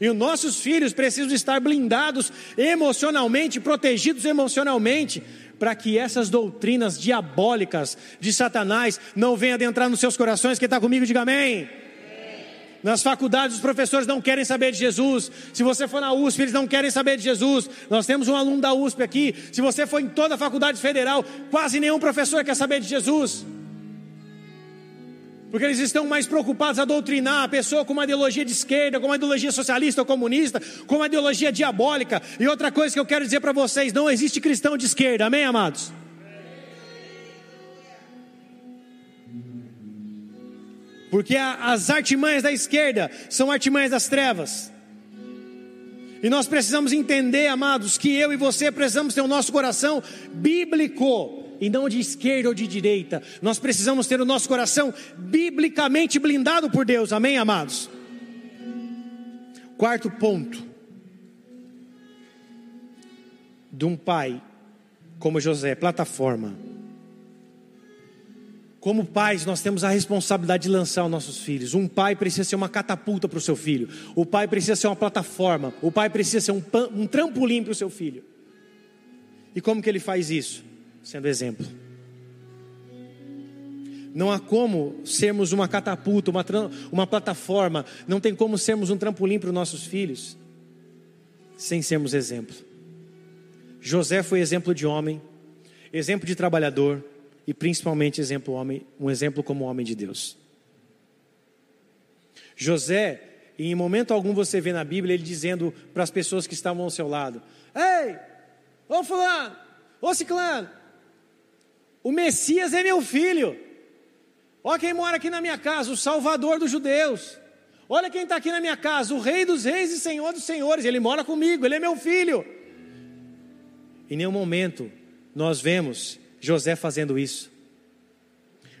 E os nossos filhos precisam estar blindados emocionalmente, protegidos emocionalmente, para que essas doutrinas diabólicas de Satanás não venham adentrar nos seus corações. Quem está comigo, diga amém. Nas faculdades, os professores não querem saber de Jesus. Se você for na USP, eles não querem saber de Jesus. Nós temos um aluno da USP aqui. Se você for em toda a faculdade federal, quase nenhum professor quer saber de Jesus porque eles estão mais preocupados a doutrinar a pessoa com uma ideologia de esquerda, com uma ideologia socialista ou comunista, com uma ideologia diabólica. E outra coisa que eu quero dizer para vocês: não existe cristão de esquerda, amém, amados? Porque as artimanhas da esquerda são artimanhas das trevas. E nós precisamos entender, amados, que eu e você precisamos ter o nosso coração bíblico e não de esquerda ou de direita. Nós precisamos ter o nosso coração biblicamente blindado por Deus, amém, amados? Quarto ponto: de um pai como José, plataforma. Como pais, nós temos a responsabilidade de lançar os nossos filhos. Um pai precisa ser uma catapulta para o seu filho. O pai precisa ser uma plataforma. O pai precisa ser um, um trampolim para o seu filho. E como que ele faz isso? Sendo exemplo. Não há como sermos uma catapulta, uma, uma plataforma, não tem como sermos um trampolim para os nossos filhos, sem sermos exemplo. José foi exemplo de homem, exemplo de trabalhador e principalmente exemplo homem, um exemplo como homem de Deus. José, em momento algum você vê na Bíblia ele dizendo para as pessoas que estavam ao seu lado: Ei, ô fulano, ô ciclano, o Messias é meu filho. Olha quem mora aqui na minha casa, o Salvador dos judeus. Olha quem está aqui na minha casa, o Rei dos Reis e Senhor dos Senhores. Ele mora comigo, ele é meu filho. Em nenhum momento nós vemos José fazendo isso.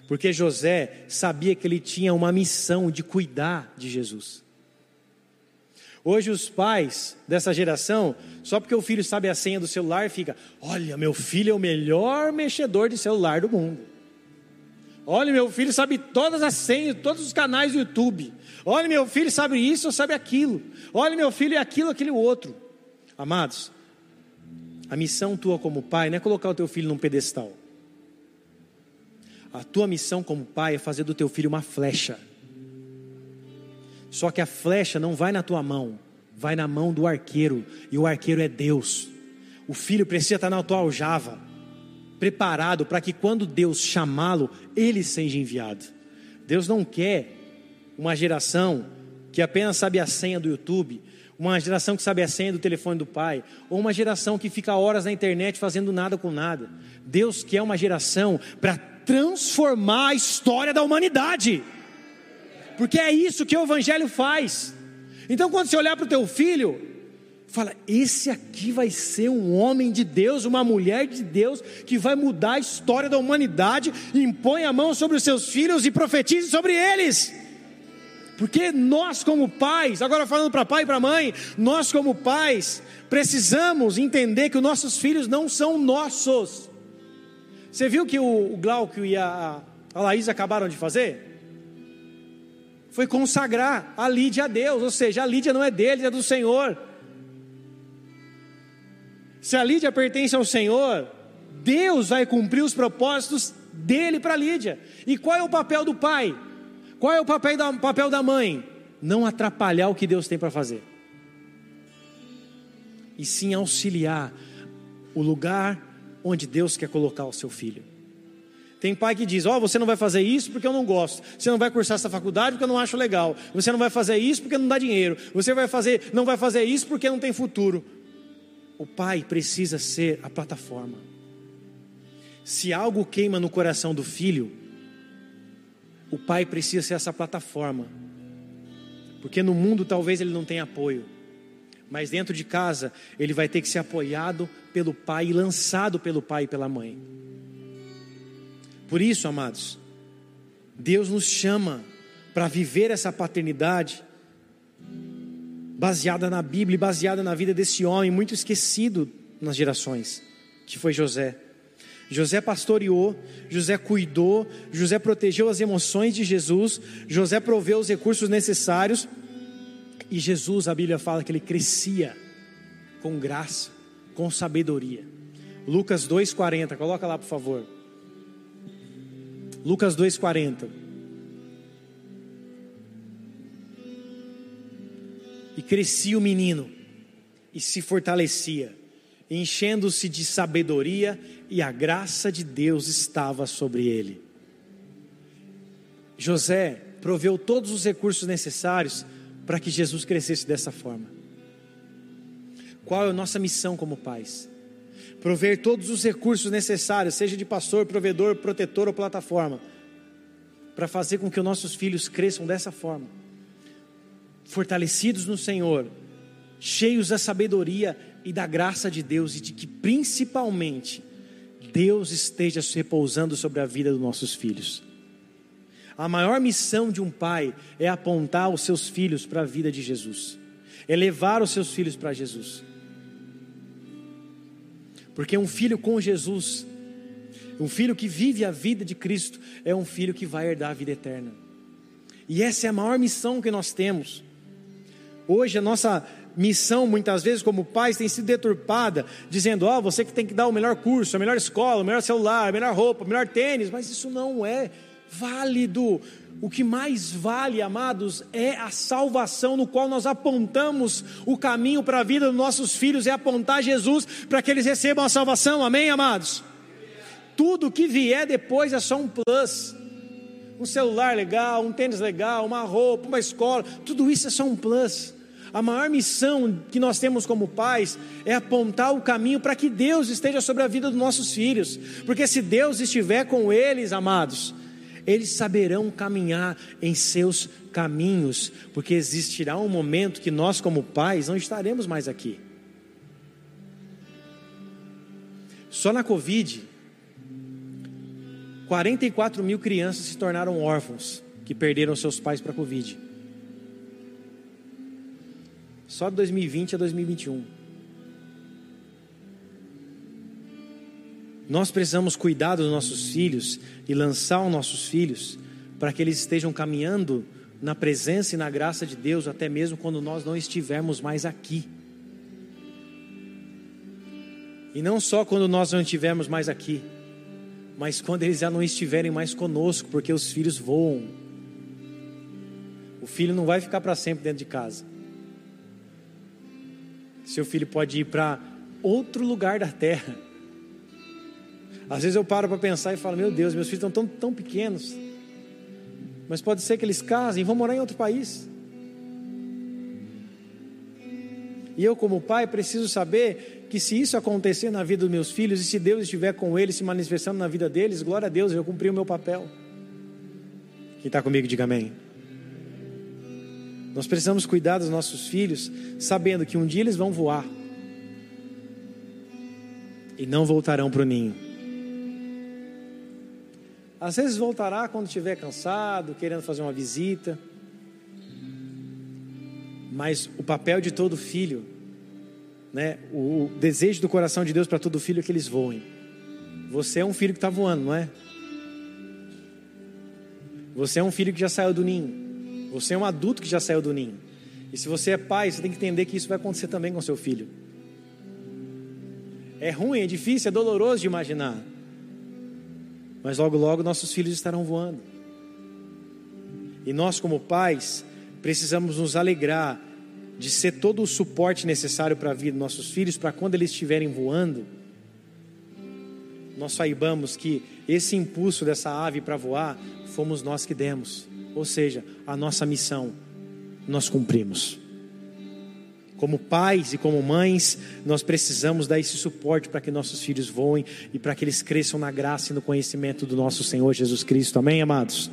Porque José sabia que ele tinha uma missão de cuidar de Jesus. Hoje os pais dessa geração, só porque o filho sabe a senha do celular, fica: "Olha, meu filho é o melhor mexedor de celular do mundo". Olha, meu filho sabe todas as senhas, todos os canais do YouTube. Olha, meu filho sabe isso ou sabe aquilo. Olha, meu filho é aquilo, aquele outro. Amados, a missão tua como pai não é colocar o teu filho num pedestal. A tua missão como pai é fazer do teu filho uma flecha só que a flecha não vai na tua mão, vai na mão do arqueiro, e o arqueiro é Deus. O filho precisa estar na tua aljava, preparado para que quando Deus chamá-lo, ele seja enviado. Deus não quer uma geração que apenas sabe a senha do YouTube, uma geração que sabe a senha do telefone do pai, ou uma geração que fica horas na internet fazendo nada com nada. Deus quer uma geração para transformar a história da humanidade porque é isso que o Evangelho faz. Então, quando você olhar para o teu filho, fala: esse aqui vai ser um homem de Deus, uma mulher de Deus, que vai mudar a história da humanidade, impõe a mão sobre os seus filhos e profetize sobre eles. Porque nós, como pais, agora falando para pai e para mãe, nós, como pais, precisamos entender que os nossos filhos não são nossos. Você viu que o, Glauco e a, a Laís acabaram de fazer? Foi consagrar a Lídia a Deus, ou seja, a Lídia não é dele, é do Senhor. Se a Lídia pertence ao Senhor, Deus vai cumprir os propósitos dele para Lídia. E qual é o papel do pai? Qual é o papel da, papel da mãe? Não atrapalhar o que Deus tem para fazer, e sim auxiliar o lugar onde Deus quer colocar o seu filho. Tem pai que diz: Ó, oh, você não vai fazer isso porque eu não gosto. Você não vai cursar essa faculdade porque eu não acho legal. Você não vai fazer isso porque não dá dinheiro. Você vai fazer, não vai fazer isso porque não tem futuro. O pai precisa ser a plataforma. Se algo queima no coração do filho, o pai precisa ser essa plataforma. Porque no mundo talvez ele não tenha apoio, mas dentro de casa ele vai ter que ser apoiado pelo pai e lançado pelo pai e pela mãe. Por isso, amados, Deus nos chama para viver essa paternidade baseada na Bíblia e baseada na vida desse homem muito esquecido nas gerações, que foi José. José pastoreou, José cuidou, José protegeu as emoções de Jesus, José proveu os recursos necessários e Jesus, a Bíblia fala que ele crescia com graça, com sabedoria. Lucas 2,40, coloca lá por favor. Lucas 2,40. E crescia o menino, e se fortalecia, enchendo-se de sabedoria, e a graça de Deus estava sobre ele. José proveu todos os recursos necessários para que Jesus crescesse dessa forma. Qual é a nossa missão como pais? Prover todos os recursos necessários, seja de pastor, provedor, protetor ou plataforma, para fazer com que os nossos filhos cresçam dessa forma, fortalecidos no Senhor, cheios da sabedoria e da graça de Deus e de que principalmente Deus esteja repousando sobre a vida dos nossos filhos. A maior missão de um pai é apontar os seus filhos para a vida de Jesus, é levar os seus filhos para Jesus. Porque um filho com Jesus, um filho que vive a vida de Cristo, é um filho que vai herdar a vida eterna. E essa é a maior missão que nós temos. Hoje a nossa missão, muitas vezes, como pais, tem sido deturpada, dizendo: Ó, oh, você que tem que dar o melhor curso, a melhor escola, o melhor celular, a melhor roupa, o melhor tênis, mas isso não é válido. O que mais vale, amados, é a salvação no qual nós apontamos o caminho para a vida dos nossos filhos, é apontar Jesus para que eles recebam a salvação, amém, amados? Tudo que vier depois é só um plus. Um celular legal, um tênis legal, uma roupa, uma escola, tudo isso é só um plus. A maior missão que nós temos como pais é apontar o caminho para que Deus esteja sobre a vida dos nossos filhos, porque se Deus estiver com eles, amados, eles saberão caminhar em seus caminhos, porque existirá um momento que nós, como pais, não estaremos mais aqui. Só na Covid, 44 mil crianças se tornaram órfãos que perderam seus pais para a Covid. Só de 2020 a 2021. Nós precisamos cuidar dos nossos filhos e lançar os nossos filhos para que eles estejam caminhando na presença e na graça de Deus, até mesmo quando nós não estivermos mais aqui. E não só quando nós não estivermos mais aqui, mas quando eles já não estiverem mais conosco, porque os filhos voam. O filho não vai ficar para sempre dentro de casa. Seu filho pode ir para outro lugar da terra às vezes eu paro para pensar e falo: Meu Deus, meus filhos estão tão, tão pequenos. Mas pode ser que eles casem e vão morar em outro país. E eu, como pai, preciso saber que se isso acontecer na vida dos meus filhos e se Deus estiver com eles, se manifestando na vida deles, glória a Deus, eu cumpri o meu papel. Quem está comigo, diga amém. Nós precisamos cuidar dos nossos filhos, sabendo que um dia eles vão voar e não voltarão para o ninho. Às vezes voltará quando estiver cansado, querendo fazer uma visita. Mas o papel de todo filho, né, o desejo do coração de Deus para todo filho é que eles voem. Você é um filho que está voando, não é? Você é um filho que já saiu do ninho. Você é um adulto que já saiu do ninho. E se você é pai, você tem que entender que isso vai acontecer também com seu filho. É ruim, é difícil, é doloroso de imaginar. Mas logo, logo nossos filhos estarão voando. E nós, como pais, precisamos nos alegrar de ser todo o suporte necessário para a vida dos nossos filhos, para quando eles estiverem voando, nós saibamos que esse impulso dessa ave para voar fomos nós que demos. Ou seja, a nossa missão nós cumprimos. Como pais e como mães, nós precisamos dar esse suporte para que nossos filhos voem e para que eles cresçam na graça e no conhecimento do nosso Senhor Jesus Cristo. Amém, amados?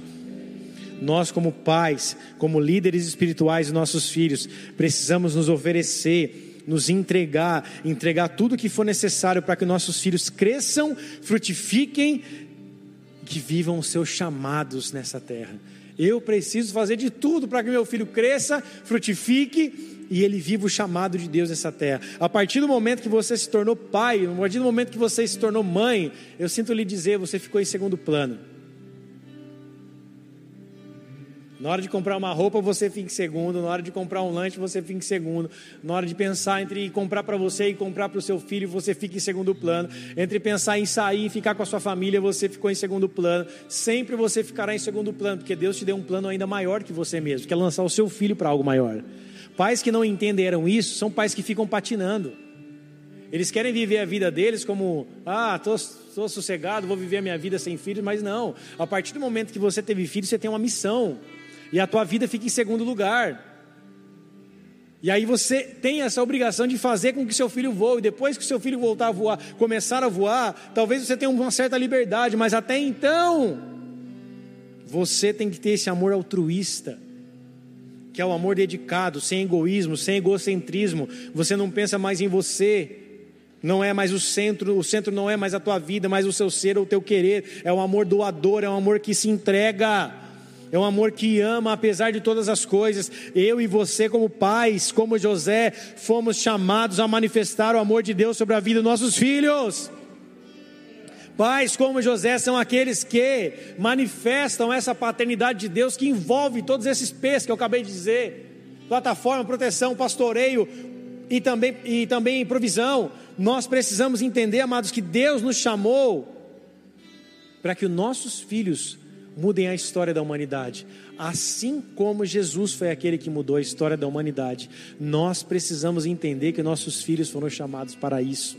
Nós, como pais, como líderes espirituais de nossos filhos, precisamos nos oferecer, nos entregar, entregar tudo o que for necessário para que nossos filhos cresçam, frutifiquem, que vivam os seus chamados nessa terra. Eu preciso fazer de tudo para que meu filho cresça, frutifique e ele vive o chamado de Deus nessa terra. A partir do momento que você se tornou pai, a partir do momento que você se tornou mãe, eu sinto lhe dizer, você ficou em segundo plano. Na hora de comprar uma roupa, você fica em segundo. Na hora de comprar um lanche, você fica em segundo. Na hora de pensar entre comprar para você e comprar para o seu filho, você fica em segundo plano. Entre pensar em sair e ficar com a sua família, você ficou em segundo plano. Sempre você ficará em segundo plano, porque Deus te deu um plano ainda maior que você mesmo, que é lançar o seu filho para algo maior. Pais que não entenderam isso são pais que ficam patinando. Eles querem viver a vida deles como, ah, estou sossegado, vou viver a minha vida sem filhos, mas não. A partir do momento que você teve filhos, você tem uma missão. E a tua vida fica em segundo lugar. E aí você tem essa obrigação de fazer com que seu filho voe. Depois que seu filho voltar a voar, começar a voar, talvez você tenha uma certa liberdade, mas até então, você tem que ter esse amor altruísta que é o amor dedicado, sem egoísmo, sem egocentrismo. Você não pensa mais em você, não é mais o centro, o centro não é mais a tua vida, mas o seu ser ou o teu querer. É um amor doador, é um amor que se entrega. É um amor que ama apesar de todas as coisas. Eu e você, como pais, como José, fomos chamados a manifestar o amor de Deus sobre a vida dos nossos filhos. Pais como José são aqueles que manifestam essa paternidade de Deus que envolve todos esses P's que eu acabei de dizer: plataforma, proteção, pastoreio e também, e também provisão. Nós precisamos entender, amados, que Deus nos chamou para que os nossos filhos mudem a história da humanidade. Assim como Jesus foi aquele que mudou a história da humanidade, nós precisamos entender que nossos filhos foram chamados para isso.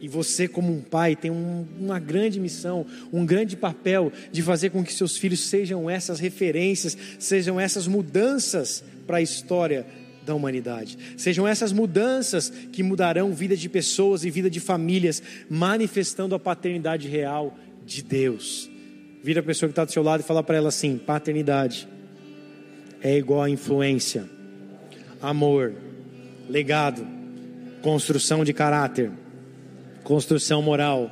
E você, como um pai, tem um, uma grande missão, um grande papel de fazer com que seus filhos sejam essas referências, sejam essas mudanças para a história da humanidade. Sejam essas mudanças que mudarão vida de pessoas e vida de famílias, manifestando a paternidade real de Deus. Vira a pessoa que está do seu lado e fala para ela assim: paternidade é igual a influência, amor, legado, construção de caráter construção moral,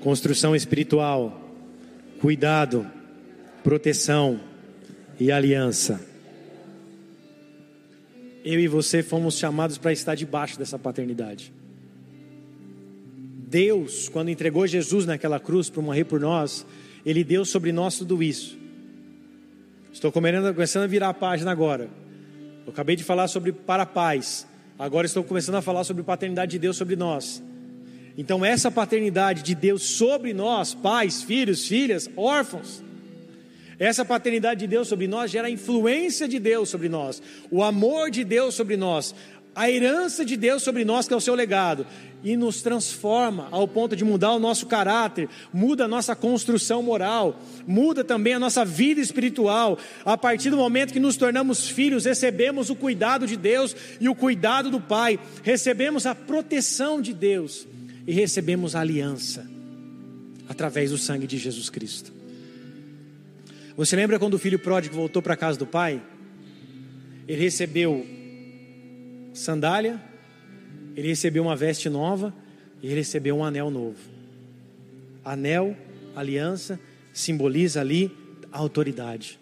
construção espiritual, cuidado, proteção e aliança. Eu e você fomos chamados para estar debaixo dessa paternidade. Deus, quando entregou Jesus naquela cruz para morrer por nós, Ele deu sobre nós tudo isso. Estou começando a virar a página agora. Eu acabei de falar sobre para a paz. Agora estou começando a falar sobre paternidade de Deus sobre nós. Então, essa paternidade de Deus sobre nós, pais, filhos, filhas, órfãos, essa paternidade de Deus sobre nós gera a influência de Deus sobre nós, o amor de Deus sobre nós, a herança de Deus sobre nós, que é o seu legado, e nos transforma ao ponto de mudar o nosso caráter, muda a nossa construção moral, muda também a nossa vida espiritual. A partir do momento que nos tornamos filhos, recebemos o cuidado de Deus e o cuidado do Pai, recebemos a proteção de Deus e recebemos a aliança através do sangue de Jesus Cristo. Você lembra quando o filho pródigo voltou para a casa do pai? Ele recebeu sandália, ele recebeu uma veste nova e ele recebeu um anel novo. Anel, aliança, simboliza ali a autoridade.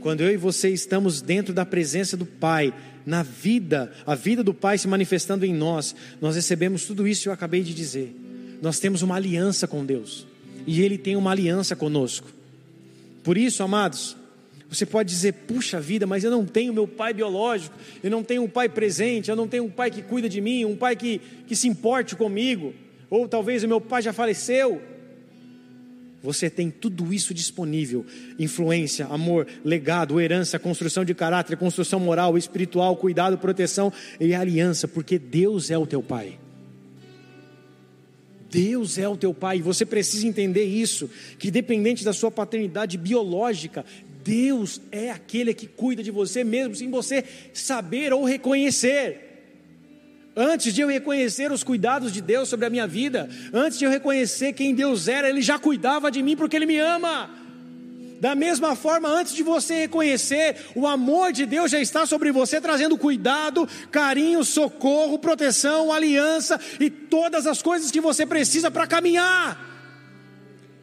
Quando eu e você estamos dentro da presença do Pai, na vida, a vida do Pai se manifestando em nós, nós recebemos tudo isso que eu acabei de dizer. Nós temos uma aliança com Deus e Ele tem uma aliança conosco. Por isso, amados, você pode dizer: puxa vida, mas eu não tenho meu pai biológico, eu não tenho um pai presente, eu não tenho um pai que cuida de mim, um pai que, que se importe comigo, ou talvez o meu pai já faleceu. Você tem tudo isso disponível: influência, amor, legado, herança, construção de caráter, construção moral, espiritual, cuidado, proteção e aliança, porque Deus é o teu Pai. Deus é o teu Pai, e você precisa entender isso: que dependente da sua paternidade biológica, Deus é aquele que cuida de você, mesmo sem você saber ou reconhecer. Antes de eu reconhecer os cuidados de Deus sobre a minha vida, antes de eu reconhecer quem Deus era, Ele já cuidava de mim porque Ele me ama. Da mesma forma, antes de você reconhecer, o amor de Deus já está sobre você, trazendo cuidado, carinho, socorro, proteção, aliança e todas as coisas que você precisa para caminhar.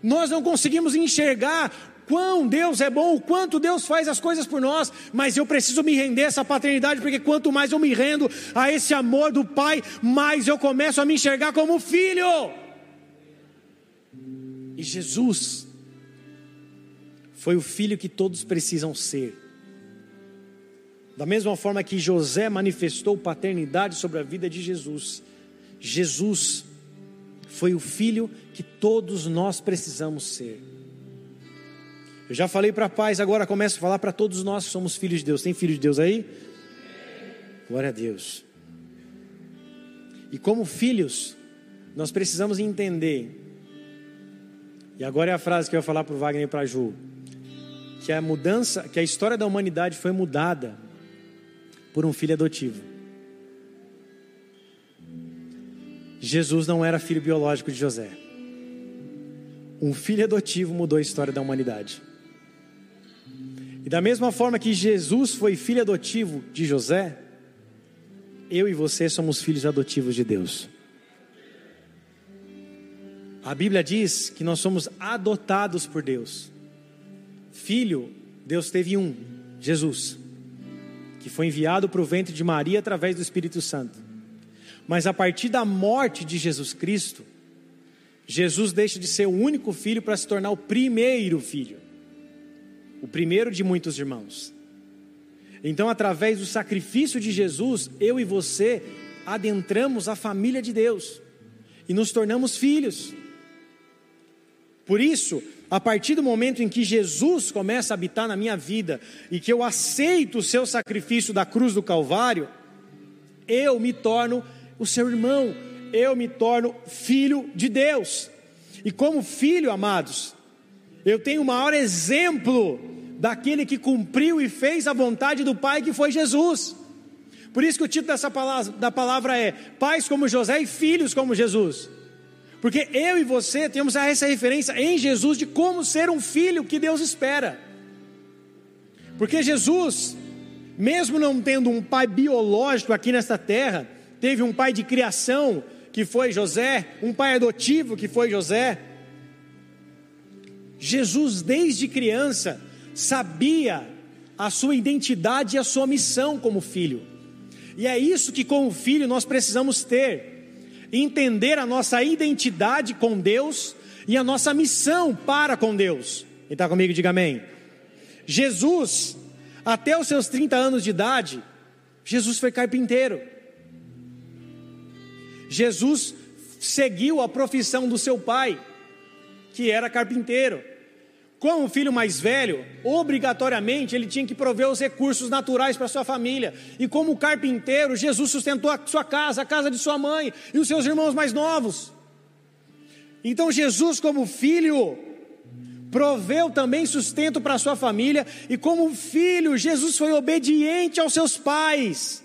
Nós não conseguimos enxergar quão Deus é bom, o quanto Deus faz as coisas por nós, mas eu preciso me render a essa paternidade, porque quanto mais eu me rendo a esse amor do Pai, mais eu começo a me enxergar como filho. E Jesus foi o filho que todos precisam ser. Da mesma forma que José manifestou paternidade sobre a vida de Jesus, Jesus foi o filho que todos nós precisamos ser. Eu já falei para pais, agora começo a falar para todos nós que somos filhos de Deus. Tem filho de Deus aí? Glória a Deus. E como filhos, nós precisamos entender. E agora é a frase que eu vou falar para o Wagner e para a Ju. Que a mudança, que a história da humanidade foi mudada por um filho adotivo. Jesus não era filho biológico de José. Um filho adotivo mudou a história da humanidade. E da mesma forma que Jesus foi filho adotivo de José, eu e você somos filhos adotivos de Deus. A Bíblia diz que nós somos adotados por Deus. Filho, Deus teve um, Jesus, que foi enviado para o ventre de Maria através do Espírito Santo. Mas a partir da morte de Jesus Cristo, Jesus deixa de ser o único filho para se tornar o primeiro filho o primeiro de muitos irmãos. Então, através do sacrifício de Jesus, eu e você adentramos a família de Deus e nos tornamos filhos. Por isso, a partir do momento em que Jesus começa a habitar na minha vida e que eu aceito o seu sacrifício da cruz do Calvário, eu me torno o seu irmão, eu me torno filho de Deus. E como filho, amados, eu tenho o maior exemplo daquele que cumpriu e fez a vontade do Pai, que foi Jesus. Por isso que o título dessa palavra, da palavra é Pais como José e Filhos como Jesus. Porque eu e você temos essa referência em Jesus de como ser um filho que Deus espera. Porque Jesus, mesmo não tendo um pai biológico aqui nesta terra, teve um pai de criação, que foi José, um pai adotivo, que foi José, Jesus, desde criança, sabia a sua identidade e a sua missão como filho. E é isso que, como filho, nós precisamos ter: entender a nossa identidade com Deus e a nossa missão para com Deus. Quem está comigo, diga amém. Jesus, até os seus 30 anos de idade, Jesus foi carpinteiro. Jesus seguiu a profissão do seu pai que era carpinteiro. Como o filho mais velho, obrigatoriamente ele tinha que prover os recursos naturais para sua família. E como carpinteiro, Jesus sustentou a sua casa, a casa de sua mãe e os seus irmãos mais novos. Então Jesus, como filho, proveu também sustento para sua família, e como filho, Jesus foi obediente aos seus pais.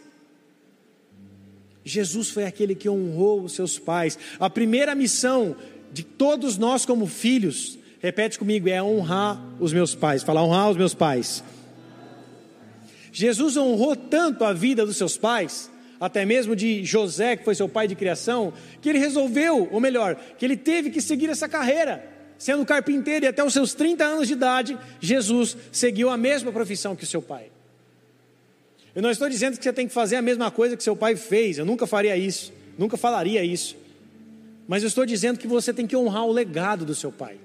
Jesus foi aquele que honrou os seus pais. A primeira missão de todos nós como filhos, repete comigo, é honrar os meus pais. Falar honrar os meus pais. Jesus honrou tanto a vida dos seus pais, até mesmo de José, que foi seu pai de criação, que ele resolveu, ou melhor, que ele teve que seguir essa carreira. Sendo carpinteiro e até os seus 30 anos de idade, Jesus seguiu a mesma profissão que o seu pai. Eu não estou dizendo que você tem que fazer a mesma coisa que seu pai fez, eu nunca faria isso, nunca falaria isso. Mas eu estou dizendo que você tem que honrar o legado do seu pai.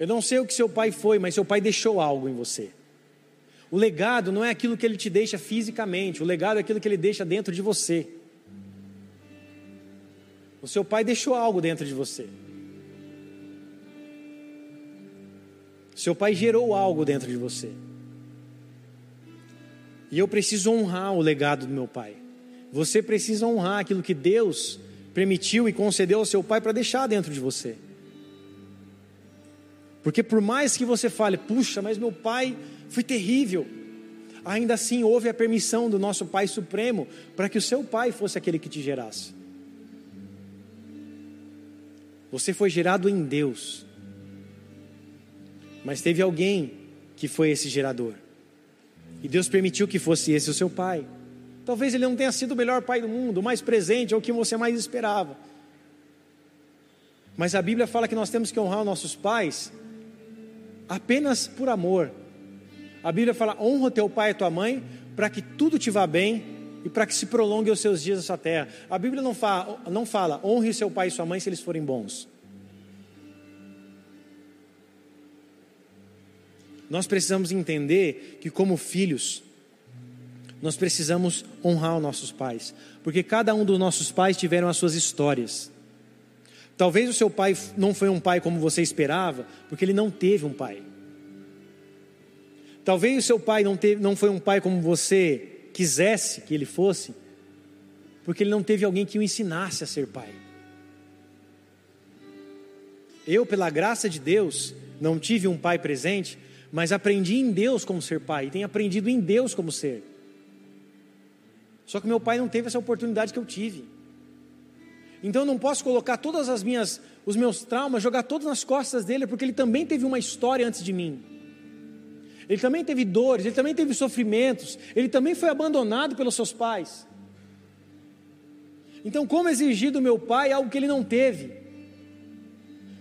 Eu não sei o que seu pai foi, mas seu pai deixou algo em você. O legado não é aquilo que ele te deixa fisicamente, o legado é aquilo que ele deixa dentro de você. O seu pai deixou algo dentro de você. Seu pai gerou algo dentro de você. E eu preciso honrar o legado do meu pai. Você precisa honrar aquilo que Deus permitiu e concedeu ao seu pai para deixar dentro de você. Porque por mais que você fale, puxa, mas meu pai foi terrível, ainda assim houve a permissão do nosso Pai Supremo para que o seu pai fosse aquele que te gerasse. Você foi gerado em Deus, mas teve alguém que foi esse gerador, e Deus permitiu que fosse esse o seu pai. Talvez ele não tenha sido o melhor pai do mundo, o mais presente, ou o que você mais esperava. Mas a Bíblia fala que nós temos que honrar os nossos pais apenas por amor. A Bíblia fala: honra teu pai e tua mãe, para que tudo te vá bem e para que se prolongue os seus dias nessa terra. A Bíblia não fala, não fala honre seu pai e sua mãe se eles forem bons. Nós precisamos entender que, como filhos, nós precisamos honrar os nossos pais, porque cada um dos nossos pais tiveram as suas histórias. Talvez o seu pai não foi um pai como você esperava, porque ele não teve um pai. Talvez o seu pai não, teve, não foi um pai como você quisesse que ele fosse, porque ele não teve alguém que o ensinasse a ser pai. Eu, pela graça de Deus, não tive um pai presente, mas aprendi em Deus como ser pai, e tenho aprendido em Deus como ser. Só que meu pai não teve essa oportunidade que eu tive. Então eu não posso colocar todas as minhas os meus traumas, jogar todos nas costas dele, porque ele também teve uma história antes de mim. Ele também teve dores, ele também teve sofrimentos, ele também foi abandonado pelos seus pais. Então, como exigir do meu pai algo que ele não teve?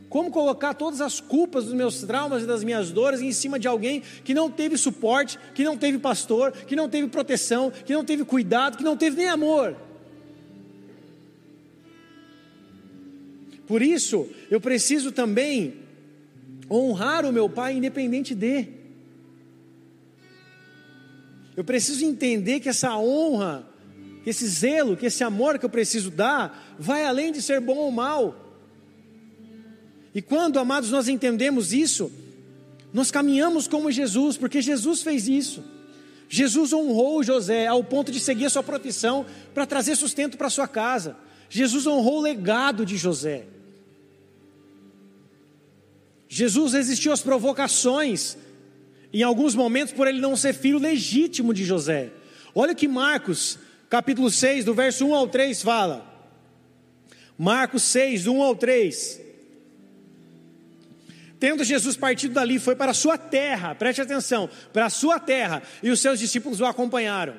Como colocar todas as culpas dos meus traumas e das minhas dores em cima de alguém que não teve suporte, que não teve pastor, que não teve proteção, que não teve cuidado, que não teve nem amor? Por isso, eu preciso também honrar o meu pai independente de. Eu preciso entender que essa honra, que esse zelo, que esse amor que eu preciso dar, vai além de ser bom ou mal. E quando, amados, nós entendemos isso, nós caminhamos como Jesus, porque Jesus fez isso. Jesus honrou José ao ponto de seguir a sua proteção para trazer sustento para sua casa. Jesus honrou o legado de José. Jesus resistiu às provocações em alguns momentos por ele não ser filho legítimo de José. Olha o que Marcos, capítulo 6, do verso 1 ao 3 fala. Marcos 6, do 1 ao 3. Tendo Jesus partido dali, foi para a sua terra, preste atenção, para a sua terra, e os seus discípulos o acompanharam.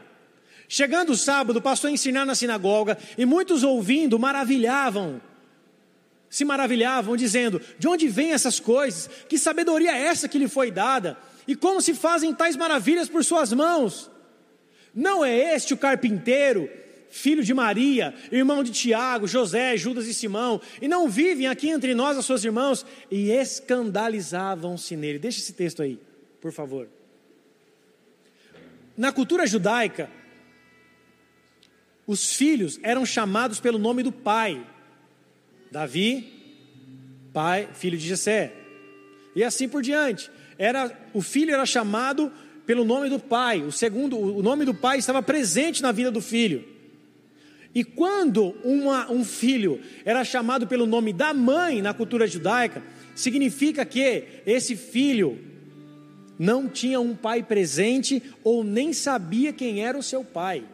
Chegando o sábado, passou a ensinar na sinagoga, e muitos ouvindo maravilhavam, se maravilhavam, dizendo: De onde vêm essas coisas? Que sabedoria é essa que lhe foi dada? E como se fazem tais maravilhas por suas mãos? Não é este o carpinteiro, filho de Maria, irmão de Tiago, José, Judas e Simão, e não vivem aqui entre nós, as suas irmãos? E escandalizavam-se nele. Deixa esse texto aí, por favor. Na cultura judaica, os filhos eram chamados pelo nome do pai. Davi, pai, filho de Jessé. E assim por diante era o filho era chamado pelo nome do pai. O segundo, o nome do pai estava presente na vida do filho. E quando uma, um filho era chamado pelo nome da mãe na cultura judaica, significa que esse filho não tinha um pai presente ou nem sabia quem era o seu pai.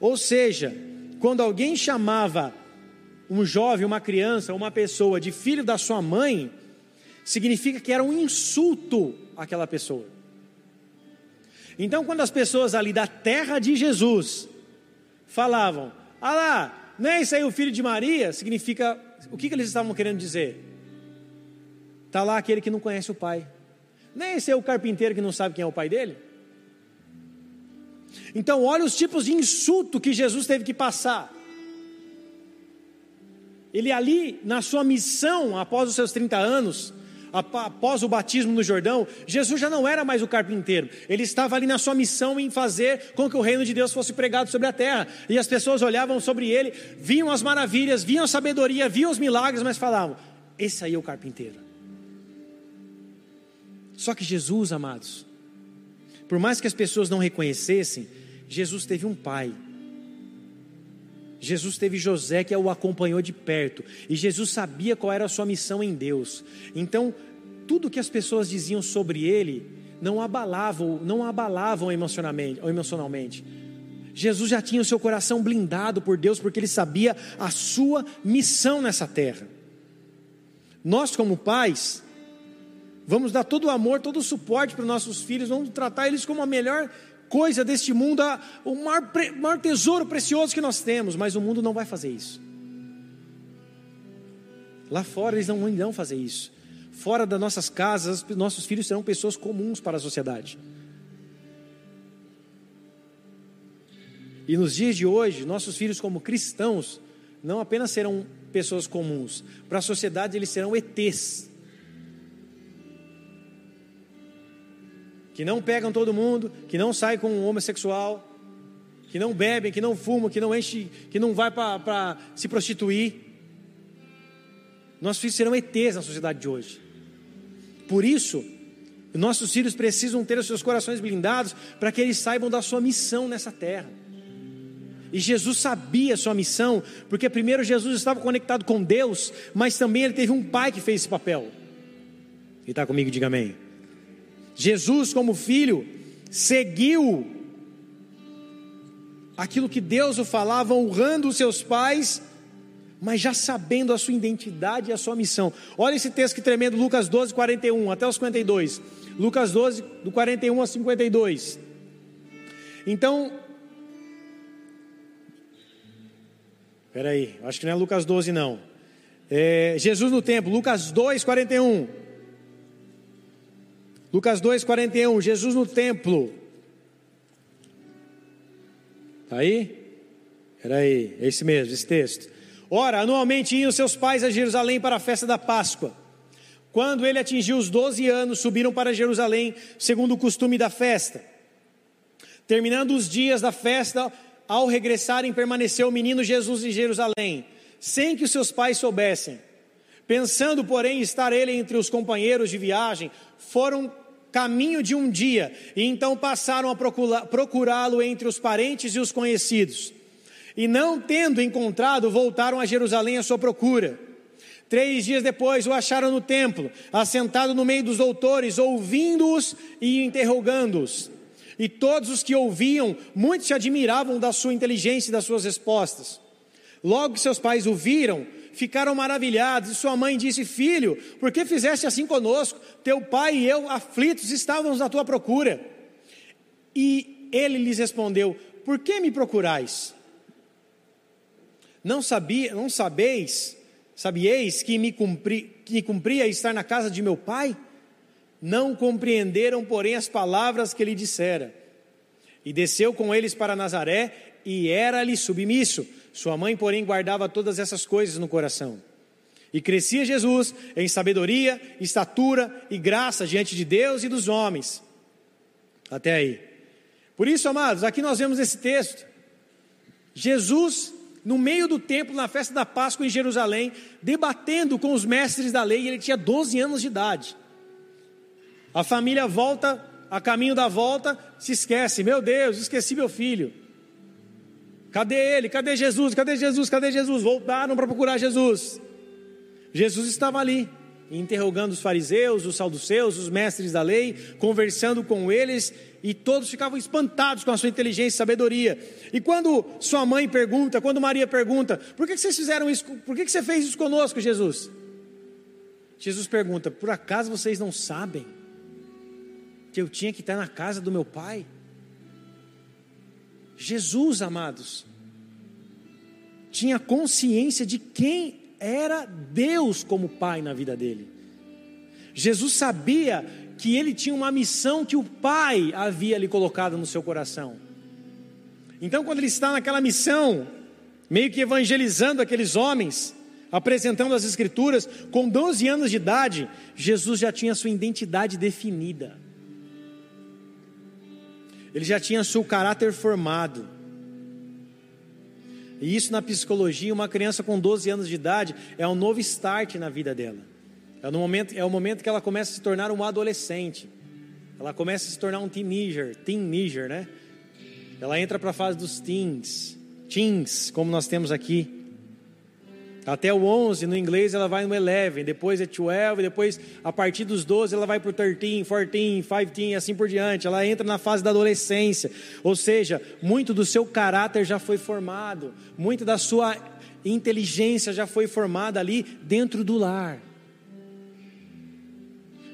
Ou seja, quando alguém chamava um jovem, uma criança, uma pessoa de filho da sua mãe, significa que era um insulto àquela pessoa. Então, quando as pessoas ali da terra de Jesus falavam, ah lá, não é isso aí o filho de Maria? Significa, o que, que eles estavam querendo dizer? Está lá aquele que não conhece o pai. É esse aí o carpinteiro que não sabe quem é o pai dele? Então, olha os tipos de insulto que Jesus teve que passar. Ele ali, na sua missão, após os seus 30 anos, após o batismo no Jordão, Jesus já não era mais o carpinteiro, ele estava ali na sua missão em fazer com que o reino de Deus fosse pregado sobre a terra, e as pessoas olhavam sobre ele, viam as maravilhas, viam a sabedoria, viam os milagres, mas falavam: Esse aí é o carpinteiro. Só que Jesus, amados, por mais que as pessoas não reconhecessem, Jesus teve um pai. Jesus teve José que o acompanhou de perto, e Jesus sabia qual era a sua missão em Deus. Então, tudo que as pessoas diziam sobre ele não abalavam, não abalavam emocionalmente, emocionalmente. Jesus já tinha o seu coração blindado por Deus, porque ele sabia a sua missão nessa terra. Nós, como pais, vamos dar todo o amor, todo o suporte para os nossos filhos, vamos tratar eles como a melhor coisa deste mundo, o maior, maior tesouro precioso que nós temos, mas o mundo não vai fazer isso. Lá fora eles não irão fazer isso. Fora das nossas casas, nossos filhos serão pessoas comuns para a sociedade. E nos dias de hoje, nossos filhos, como cristãos, não apenas serão pessoas comuns, para a sociedade eles serão ETs. Que não pegam todo mundo, que não saem com um homossexual, que não bebem, que não fumam, que não enche, que não vai para se prostituir. Nossos filhos serão ETs na sociedade de hoje. Por isso, nossos filhos precisam ter os seus corações blindados para que eles saibam da sua missão nessa terra. E Jesus sabia a sua missão, porque primeiro Jesus estava conectado com Deus, mas também ele teve um pai que fez esse papel. E está comigo, diga amém. Jesus, como filho, seguiu aquilo que Deus o falava, honrando os seus pais, mas já sabendo a sua identidade e a sua missão. Olha esse texto que tremendo, Lucas 12, 41 até os 52. Lucas 12, do 41 a 52. Então, Espera aí, acho que não é Lucas 12 não. É, Jesus no templo, Lucas 2, 41. Lucas 2, 41, Jesus no templo. Está aí? Espera aí, é esse mesmo, esse texto. Ora, anualmente iam seus pais a Jerusalém para a festa da Páscoa. Quando ele atingiu os 12 anos, subiram para Jerusalém, segundo o costume da festa. Terminando os dias da festa, ao regressarem, permaneceu o menino Jesus em Jerusalém, sem que os seus pais soubessem. Pensando, porém, estar ele entre os companheiros de viagem, foram caminho de um dia, e então passaram a procurá-lo entre os parentes e os conhecidos. E não tendo encontrado, voltaram a Jerusalém à sua procura. Três dias depois o acharam no templo, assentado no meio dos doutores, ouvindo-os e interrogando-os. E todos os que ouviam, muitos se admiravam da sua inteligência e das suas respostas. Logo que seus pais o viram, ficaram maravilhados, e sua mãe disse: Filho, por que fizeste assim conosco? Teu pai e eu, aflitos, estávamos à tua procura. E ele lhes respondeu: Por que me procurais? Não sabia, não sabeis, sabieis que me, cumpri, que cumpria estar na casa de meu pai? Não compreenderam, porém, as palavras que ele dissera. E desceu com eles para Nazaré e era-lhe submisso. Sua mãe, porém, guardava todas essas coisas no coração. E crescia Jesus em sabedoria, estatura e graça diante de Deus e dos homens. Até aí. Por isso, amados, aqui nós vemos esse texto. Jesus, no meio do templo, na festa da Páscoa em Jerusalém, debatendo com os mestres da lei, ele tinha 12 anos de idade. A família volta, a caminho da volta, se esquece: meu Deus, esqueci meu filho. Cadê ele? Cadê Jesus? Cadê Jesus? Cadê Jesus? Voltaram para procurar Jesus. Jesus estava ali, interrogando os fariseus, os saduceus, os mestres da lei, conversando com eles, e todos ficavam espantados com a sua inteligência e sabedoria. E quando sua mãe pergunta, quando Maria pergunta, por que vocês fizeram isso? Por que você fez isso conosco, Jesus? Jesus pergunta: por acaso vocês não sabem que eu tinha que estar na casa do meu pai. Jesus, amados, tinha consciência de quem era Deus como pai na vida dele. Jesus sabia que ele tinha uma missão que o pai havia lhe colocado no seu coração. Então, quando ele está naquela missão, meio que evangelizando aqueles homens, apresentando as Escrituras, com 12 anos de idade, Jesus já tinha sua identidade definida ele já tinha seu caráter formado. E isso na psicologia, uma criança com 12 anos de idade é um novo start na vida dela. É, no momento, é o momento que ela começa a se tornar um adolescente. Ela começa a se tornar um teenager, teenager, né? Ela entra para a fase dos teens, teens, como nós temos aqui. Até o 11, no inglês, ela vai no 11, depois é 12, depois, a partir dos 12, ela vai para o 13, 14, 15 e assim por diante. Ela entra na fase da adolescência. Ou seja, muito do seu caráter já foi formado, muito da sua inteligência já foi formada ali dentro do lar.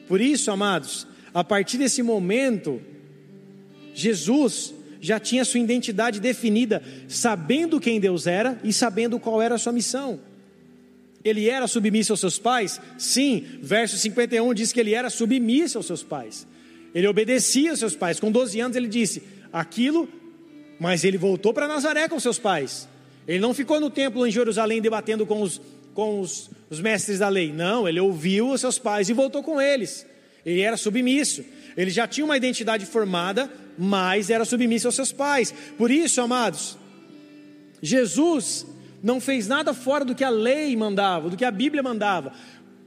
Por isso, amados, a partir desse momento, Jesus já tinha sua identidade definida, sabendo quem Deus era e sabendo qual era a sua missão. Ele era submisso aos seus pais? Sim, verso 51 diz que ele era submisso aos seus pais. Ele obedecia aos seus pais. Com 12 anos ele disse aquilo, mas ele voltou para Nazaré com seus pais. Ele não ficou no templo em Jerusalém debatendo com os, com os, os mestres da lei. Não, ele ouviu os seus pais e voltou com eles. Ele era submisso. Ele já tinha uma identidade formada, mas era submisso aos seus pais. Por isso, amados, Jesus não fez nada fora do que a lei mandava, do que a Bíblia mandava.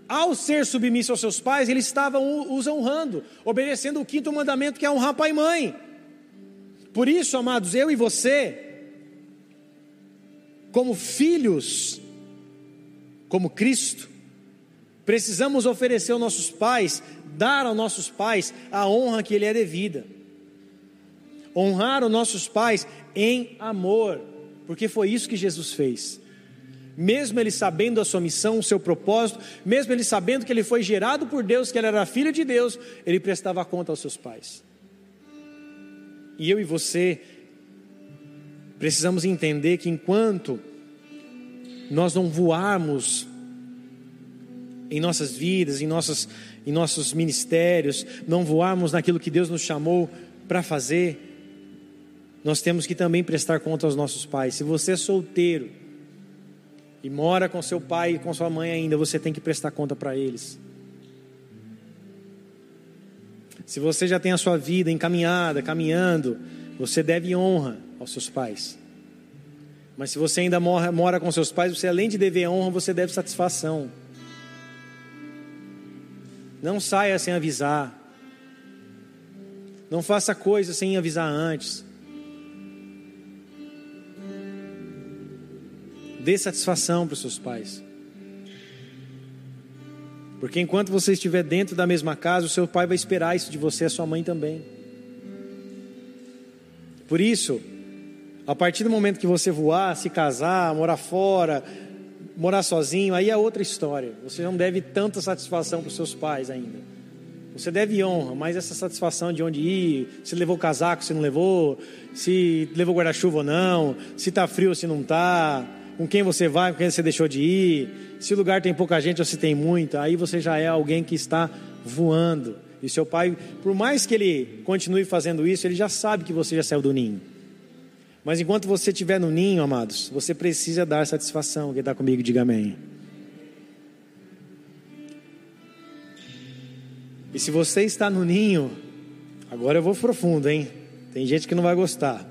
Ao ser submisso aos seus pais, ele estava os honrando, obedecendo o quinto mandamento que é honrar pai e mãe. Por isso, amados, eu e você, como filhos, como Cristo, precisamos oferecer aos nossos pais, dar aos nossos pais a honra que lhe é devida. Honrar os nossos pais em amor, porque foi isso que Jesus fez. Mesmo ele sabendo a sua missão, o seu propósito, mesmo ele sabendo que ele foi gerado por Deus, que ele era filho de Deus, ele prestava conta aos seus pais. E eu e você Precisamos entender que enquanto nós não voarmos em nossas vidas, em, nossas, em nossos ministérios, não voarmos naquilo que Deus nos chamou para fazer, nós temos que também prestar conta aos nossos pais. Se você é solteiro e mora com seu pai e com sua mãe ainda, você tem que prestar conta para eles. Se você já tem a sua vida encaminhada, caminhando, você deve honra aos seus pais. Mas se você ainda mora, mora com seus pais, você além de dever honra, você deve satisfação. Não saia sem avisar. Não faça coisas sem avisar antes. Dê satisfação para os seus pais. Porque enquanto você estiver dentro da mesma casa, o seu pai vai esperar isso de você, a sua mãe também. Por isso, a partir do momento que você voar, se casar, morar fora, morar sozinho, aí é outra história. Você não deve tanta satisfação para os seus pais ainda. Você deve honra, mas essa satisfação de onde ir, se levou casaco, se não levou, se levou guarda-chuva ou não, se está frio ou se não está, com quem você vai, com quem você deixou de ir, se o lugar tem pouca gente ou se tem muita, aí você já é alguém que está voando. E seu pai, por mais que ele continue fazendo isso, ele já sabe que você já saiu do ninho. Mas enquanto você estiver no ninho, amados, você precisa dar satisfação. Quem está comigo, diga amém. E se você está no ninho, agora eu vou profundo, hein? Tem gente que não vai gostar.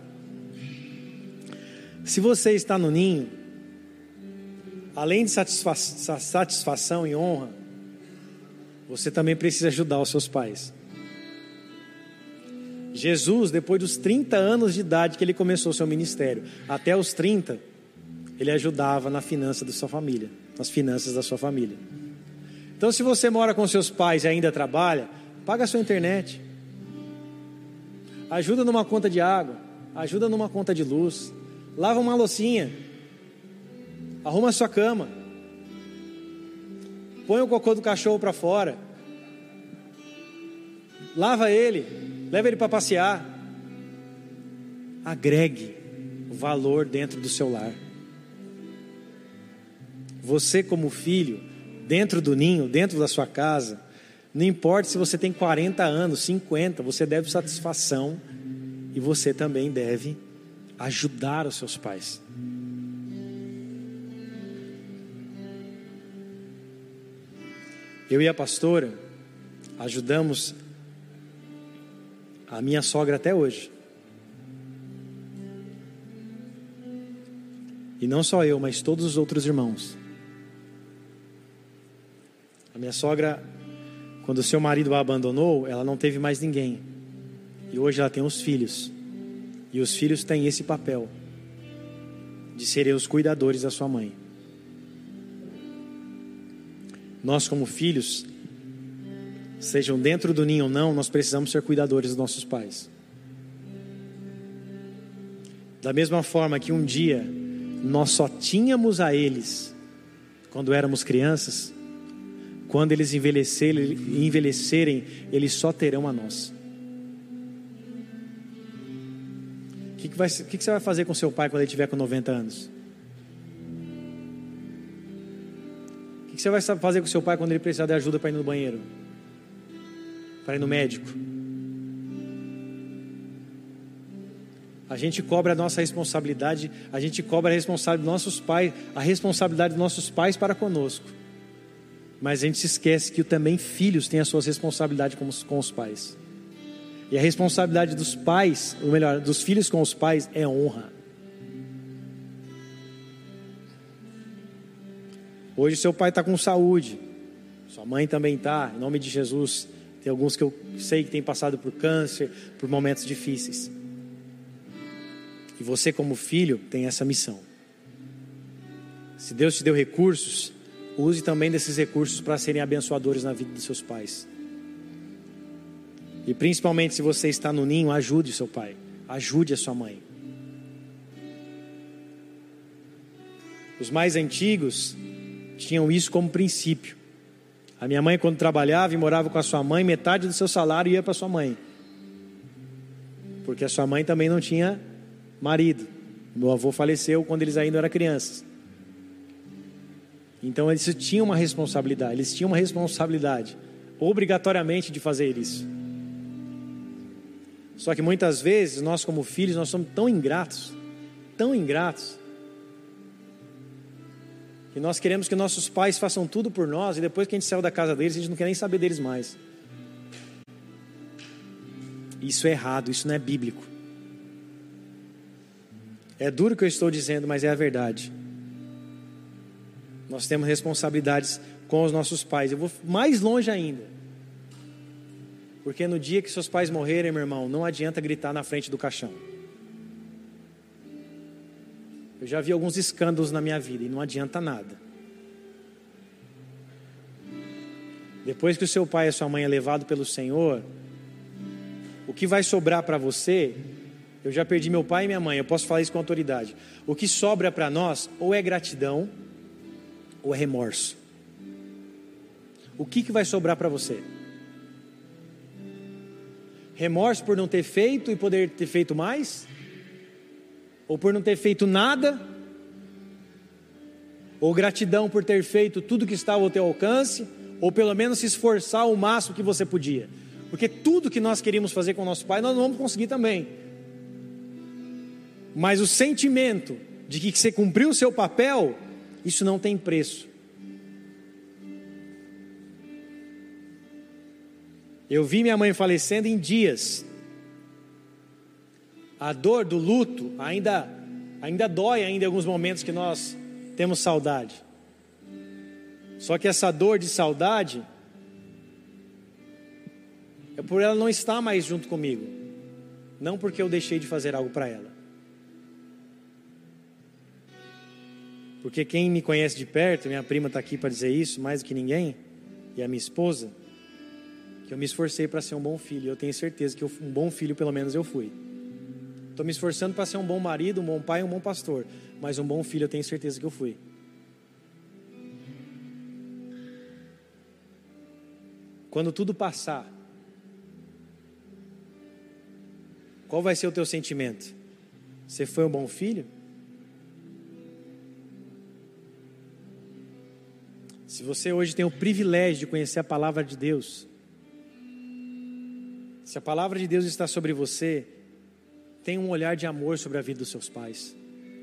Se você está no ninho, além de satisfa satisfação e honra, você também precisa ajudar os seus pais. Jesus, depois dos 30 anos de idade que ele começou seu ministério, até os 30, ele ajudava na finança da sua família, nas finanças da sua família. Então, se você mora com seus pais e ainda trabalha, paga a sua internet. Ajuda numa conta de água, ajuda numa conta de luz, lava uma loucinha, arruma a sua cama. Põe o cocô do cachorro para fora. Lava ele, leva ele para passear. Agregue valor dentro do seu lar. Você, como filho, dentro do ninho, dentro da sua casa, não importa se você tem 40 anos, 50, você deve satisfação e você também deve ajudar os seus pais. Eu e a pastora ajudamos a minha sogra até hoje. E não só eu, mas todos os outros irmãos. A minha sogra, quando seu marido a abandonou, ela não teve mais ninguém. E hoje ela tem os filhos. E os filhos têm esse papel de serem os cuidadores da sua mãe. Nós, como filhos, sejam dentro do ninho ou não, nós precisamos ser cuidadores dos nossos pais. Da mesma forma que um dia nós só tínhamos a eles quando éramos crianças, quando eles envelhecerem, envelhecerem eles só terão a nós. que, que, vai, que, que você vai fazer com seu pai quando ele tiver com 90 anos? O que, você vai fazer com seu pai quando ele precisar de ajuda para ir no banheiro? Para ir no médico? A gente cobra a nossa responsabilidade, a gente cobra a responsabilidade dos nossos pais, a responsabilidade dos nossos pais para conosco. Mas a gente se esquece que também filhos têm as suas responsabilidades com os, com os pais. E a responsabilidade dos pais, ou melhor, dos filhos com os pais, é honra. Hoje seu pai está com saúde, sua mãe também está, em nome de Jesus. Tem alguns que eu sei que têm passado por câncer, por momentos difíceis. E você, como filho, tem essa missão. Se Deus te deu recursos, use também desses recursos para serem abençoadores na vida dos seus pais. E principalmente se você está no ninho, ajude seu pai, ajude a sua mãe. Os mais antigos tinham isso como princípio. A minha mãe, quando trabalhava e morava com a sua mãe, metade do seu salário ia para sua mãe. Porque a sua mãe também não tinha marido. Meu avô faleceu quando eles ainda eram crianças. Então eles tinham uma responsabilidade, eles tinham uma responsabilidade, obrigatoriamente, de fazer isso. Só que muitas vezes nós como filhos nós somos tão ingratos, tão ingratos, que nós queremos que nossos pais façam tudo por nós e depois que a gente saiu da casa deles, a gente não quer nem saber deles mais. Isso é errado, isso não é bíblico. É duro o que eu estou dizendo, mas é a verdade. Nós temos responsabilidades com os nossos pais. Eu vou mais longe ainda. Porque no dia que seus pais morrerem, meu irmão, não adianta gritar na frente do caixão. Eu já vi alguns escândalos na minha vida e não adianta nada. Depois que o seu pai e a sua mãe é levado pelo Senhor, o que vai sobrar para você? Eu já perdi meu pai e minha mãe, eu posso falar isso com autoridade. O que sobra para nós ou é gratidão ou é remorso. O que, que vai sobrar para você? Remorso por não ter feito e poder ter feito mais? Ou por não ter feito nada? Ou gratidão por ter feito tudo que estava ao teu alcance? Ou pelo menos se esforçar o máximo que você podia? Porque tudo que nós queríamos fazer com o nosso pai, nós não vamos conseguir também. Mas o sentimento de que você cumpriu o seu papel, isso não tem preço. Eu vi minha mãe falecendo em dias. A dor do luto ainda ainda dói ainda em alguns momentos que nós temos saudade. Só que essa dor de saudade é por ela não estar mais junto comigo, não porque eu deixei de fazer algo para ela. Porque quem me conhece de perto, minha prima está aqui para dizer isso mais do que ninguém, e a minha esposa, que eu me esforcei para ser um bom filho. Eu tenho certeza que eu, um bom filho, pelo menos, eu fui. Estou me esforçando para ser um bom marido, um bom pai, um bom pastor. Mas um bom filho, eu tenho certeza que eu fui. Quando tudo passar, qual vai ser o teu sentimento? Você foi um bom filho? Se você hoje tem o privilégio de conhecer a palavra de Deus, se a palavra de Deus está sobre você, tenha um olhar de amor sobre a vida dos seus pais.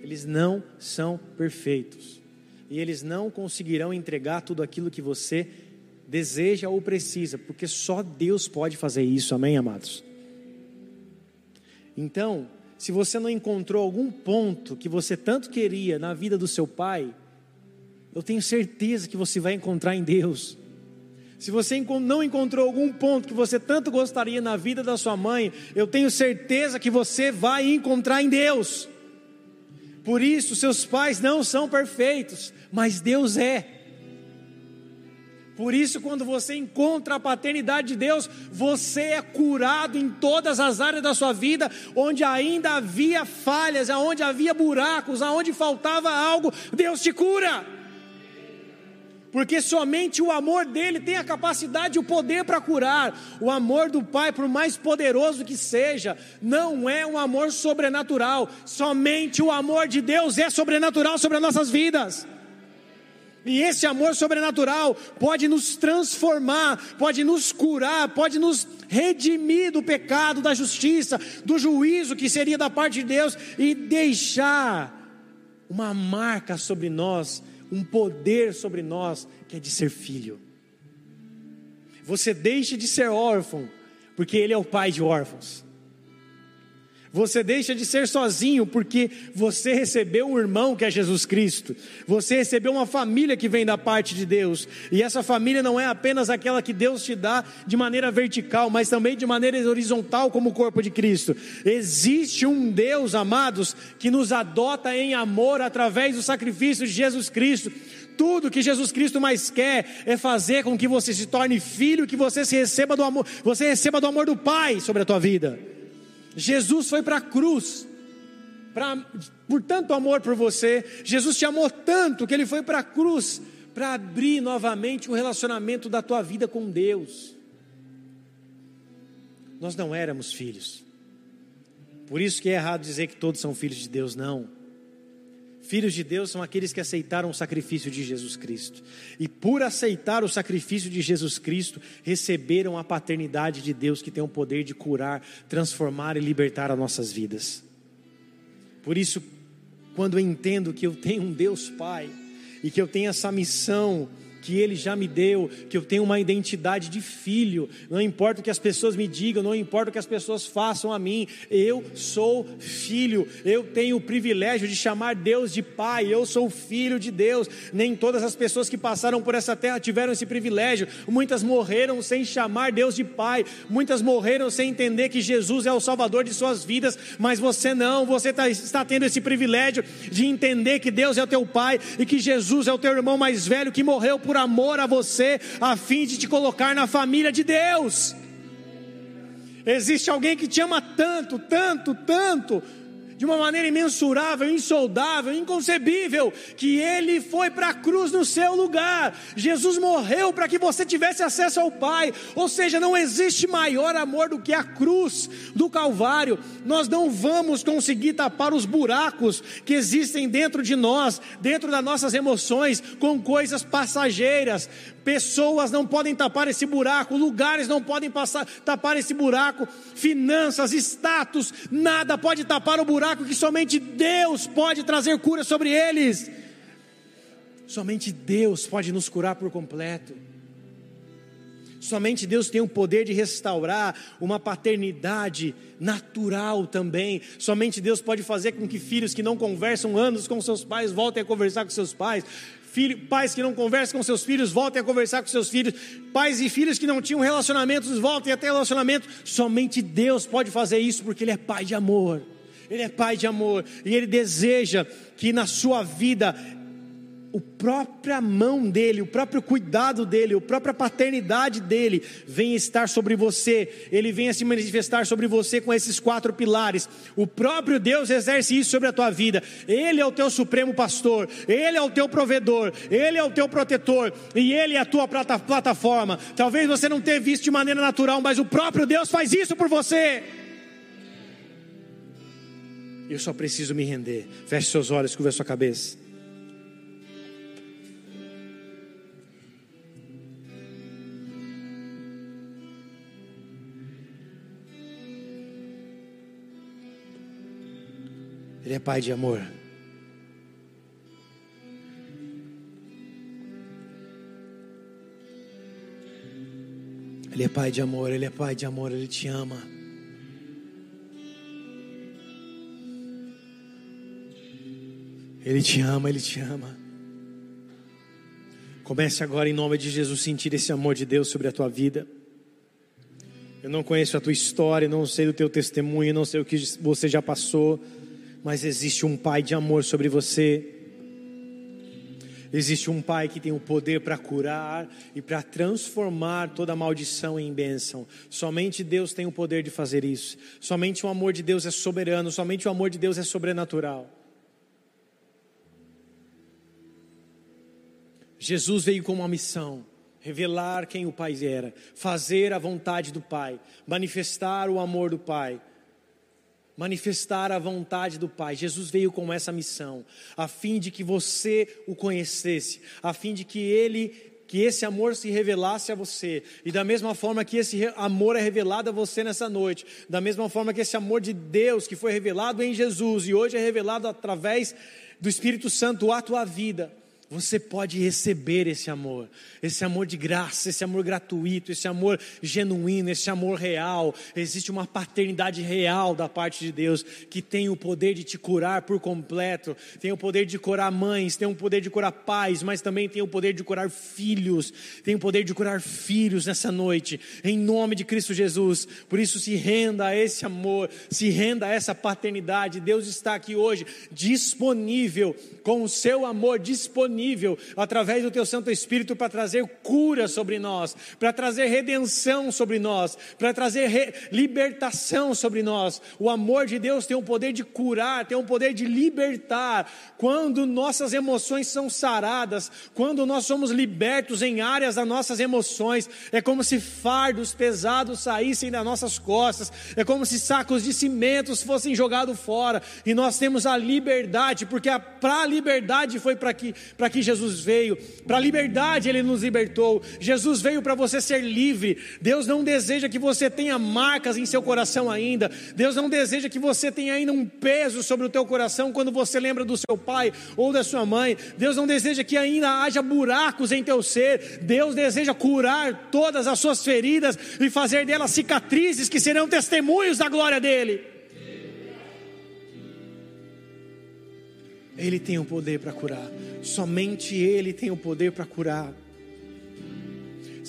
Eles não são perfeitos. E eles não conseguirão entregar tudo aquilo que você deseja ou precisa, porque só Deus pode fazer isso, amém, amados? Então, se você não encontrou algum ponto que você tanto queria na vida do seu pai, eu tenho certeza que você vai encontrar em Deus. Se você não encontrou algum ponto que você tanto gostaria na vida da sua mãe, eu tenho certeza que você vai encontrar em Deus. Por isso, seus pais não são perfeitos, mas Deus é. Por isso, quando você encontra a paternidade de Deus, você é curado em todas as áreas da sua vida, onde ainda havia falhas, onde havia buracos, aonde faltava algo, Deus te cura porque somente o amor dele tem a capacidade e o poder para curar. O amor do Pai, por mais poderoso que seja, não é um amor sobrenatural, somente o amor de Deus é sobrenatural sobre as nossas vidas. E esse amor sobrenatural pode nos transformar, pode nos curar, pode nos redimir do pecado, da justiça, do juízo que seria da parte de Deus e deixar uma marca sobre nós um poder sobre nós que é de ser filho. Você deixa de ser órfão, porque Ele é o pai de órfãos. Você deixa de ser sozinho porque você recebeu um irmão que é Jesus Cristo. Você recebeu uma família que vem da parte de Deus. E essa família não é apenas aquela que Deus te dá de maneira vertical, mas também de maneira horizontal, como o corpo de Cristo. Existe um Deus, amados, que nos adota em amor através do sacrifício de Jesus Cristo. Tudo que Jesus Cristo mais quer é fazer com que você se torne filho, que você se receba do amor, você receba do amor do Pai sobre a tua vida. Jesus foi para a cruz, pra, por tanto amor por você, Jesus te amou tanto que ele foi para a cruz para abrir novamente o relacionamento da tua vida com Deus. Nós não éramos filhos, por isso que é errado dizer que todos são filhos de Deus, não. Filhos de Deus são aqueles que aceitaram o sacrifício de Jesus Cristo. E por aceitar o sacrifício de Jesus Cristo, receberam a paternidade de Deus que tem o poder de curar, transformar e libertar as nossas vidas. Por isso, quando eu entendo que eu tenho um Deus Pai e que eu tenho essa missão que Ele já me deu, que eu tenho uma identidade de filho, não importa o que as pessoas me digam, não importa o que as pessoas façam a mim, eu sou filho, eu tenho o privilégio de chamar Deus de Pai, eu sou filho de Deus. Nem todas as pessoas que passaram por essa terra tiveram esse privilégio, muitas morreram sem chamar Deus de Pai, muitas morreram sem entender que Jesus é o Salvador de suas vidas, mas você não, você tá, está tendo esse privilégio de entender que Deus é o teu Pai e que Jesus é o teu irmão mais velho que morreu por por amor a você, a fim de te colocar na família de Deus. Existe alguém que te ama tanto, tanto, tanto, de uma maneira imensurável, insondável, inconcebível, que ele foi para a cruz no seu lugar. Jesus morreu para que você tivesse acesso ao Pai. Ou seja, não existe maior amor do que a cruz do Calvário. Nós não vamos conseguir tapar os buracos que existem dentro de nós, dentro das nossas emoções, com coisas passageiras. Pessoas não podem tapar esse buraco, lugares não podem passar, tapar esse buraco, finanças, status, nada pode tapar o buraco que somente Deus pode trazer cura sobre eles. Somente Deus pode nos curar por completo. Somente Deus tem o poder de restaurar uma paternidade natural também. Somente Deus pode fazer com que filhos que não conversam anos com seus pais voltem a conversar com seus pais. Filho, pais que não conversam com seus filhos, voltem a conversar com seus filhos. Pais e filhos que não tinham relacionamentos, voltem a ter relacionamento. Somente Deus pode fazer isso, porque Ele é Pai de amor. Ele é Pai de amor. E Ele deseja que na sua vida o própria mão dele, o próprio cuidado dele, a própria paternidade dele vem estar sobre você, ele vem a se manifestar sobre você com esses quatro pilares. O próprio Deus exerce isso sobre a tua vida. Ele é o teu supremo pastor, ele é o teu provedor, ele é o teu protetor e ele é a tua plataforma. Talvez você não tenha visto de maneira natural, mas o próprio Deus faz isso por você. Eu só preciso me render. Feche seus olhos, curva sua cabeça. Ele é Pai de amor. Ele é Pai de amor, Ele é Pai de amor, Ele te ama. Ele te ama, Ele te ama. Comece agora, em nome de Jesus, sentir esse amor de Deus sobre a tua vida. Eu não conheço a tua história, não sei do teu testemunho, não sei o que você já passou, mas existe um Pai de amor sobre você. Existe um Pai que tem o poder para curar e para transformar toda maldição em bênção. Somente Deus tem o poder de fazer isso. Somente o amor de Deus é soberano, somente o amor de Deus é sobrenatural. Jesus veio com uma missão revelar quem o Pai era, fazer a vontade do Pai, manifestar o amor do Pai, manifestar a vontade do Pai. Jesus veio com essa missão, a fim de que você o conhecesse, a fim de que ele que esse amor se revelasse a você, e da mesma forma que esse amor é revelado a você nessa noite, da mesma forma que esse amor de Deus que foi revelado em Jesus e hoje é revelado através do Espírito Santo à tua vida, você pode receber esse amor, esse amor de graça, esse amor gratuito, esse amor genuíno, esse amor real. Existe uma paternidade real da parte de Deus que tem o poder de te curar por completo, tem o poder de curar mães, tem o poder de curar pais, mas também tem o poder de curar filhos, tem o poder de curar filhos nessa noite, em nome de Cristo Jesus. Por isso, se renda a esse amor, se renda a essa paternidade. Deus está aqui hoje disponível, com o seu amor disponível disponível através do teu Santo Espírito para trazer cura sobre nós, para trazer redenção sobre nós, para trazer libertação sobre nós. O amor de Deus tem o poder de curar, tem o poder de libertar. Quando nossas emoções são saradas, quando nós somos libertos em áreas das nossas emoções, é como se fardos pesados saíssem das nossas costas, é como se sacos de cimentos fossem jogados fora, e nós temos a liberdade, porque para a liberdade foi para que, que Jesus veio, para a liberdade ele nos libertou. Jesus veio para você ser livre. Deus não deseja que você tenha marcas em seu coração ainda. Deus não deseja que você tenha ainda um peso sobre o teu coração quando você lembra do seu pai ou da sua mãe. Deus não deseja que ainda haja buracos em teu ser. Deus deseja curar todas as suas feridas e fazer delas cicatrizes que serão testemunhos da glória dele. Ele tem o poder para curar. Somente Ele tem o poder para curar.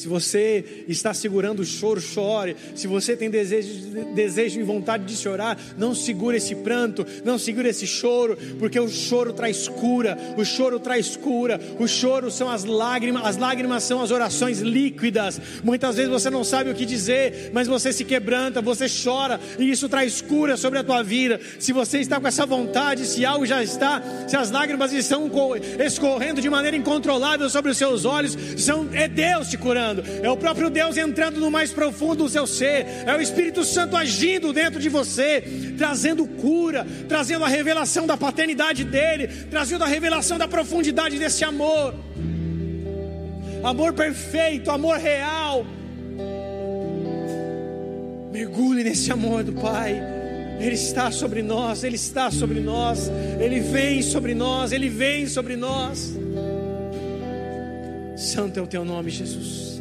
Se você está segurando o choro, chore. Se você tem desejo, desejo e vontade de chorar, não segure esse pranto, não segure esse choro, porque o choro traz cura, o choro traz cura, o choro são as lágrimas, as lágrimas são as orações líquidas. Muitas vezes você não sabe o que dizer, mas você se quebranta, você chora, e isso traz cura sobre a tua vida. Se você está com essa vontade, se algo já está, se as lágrimas estão escorrendo de maneira incontrolável sobre os seus olhos, são, é Deus te curando é o próprio Deus entrando no mais profundo do seu ser, é o Espírito Santo agindo dentro de você, trazendo cura, trazendo a revelação da paternidade dele, trazendo a revelação da profundidade desse amor. Amor perfeito, amor real. Mergulhe nesse amor do Pai. Ele está sobre nós, Ele está sobre nós, Ele vem sobre nós, Ele vem sobre nós. Santo é o teu nome, Jesus.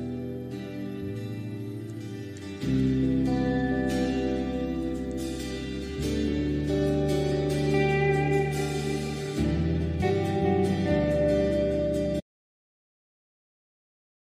thank you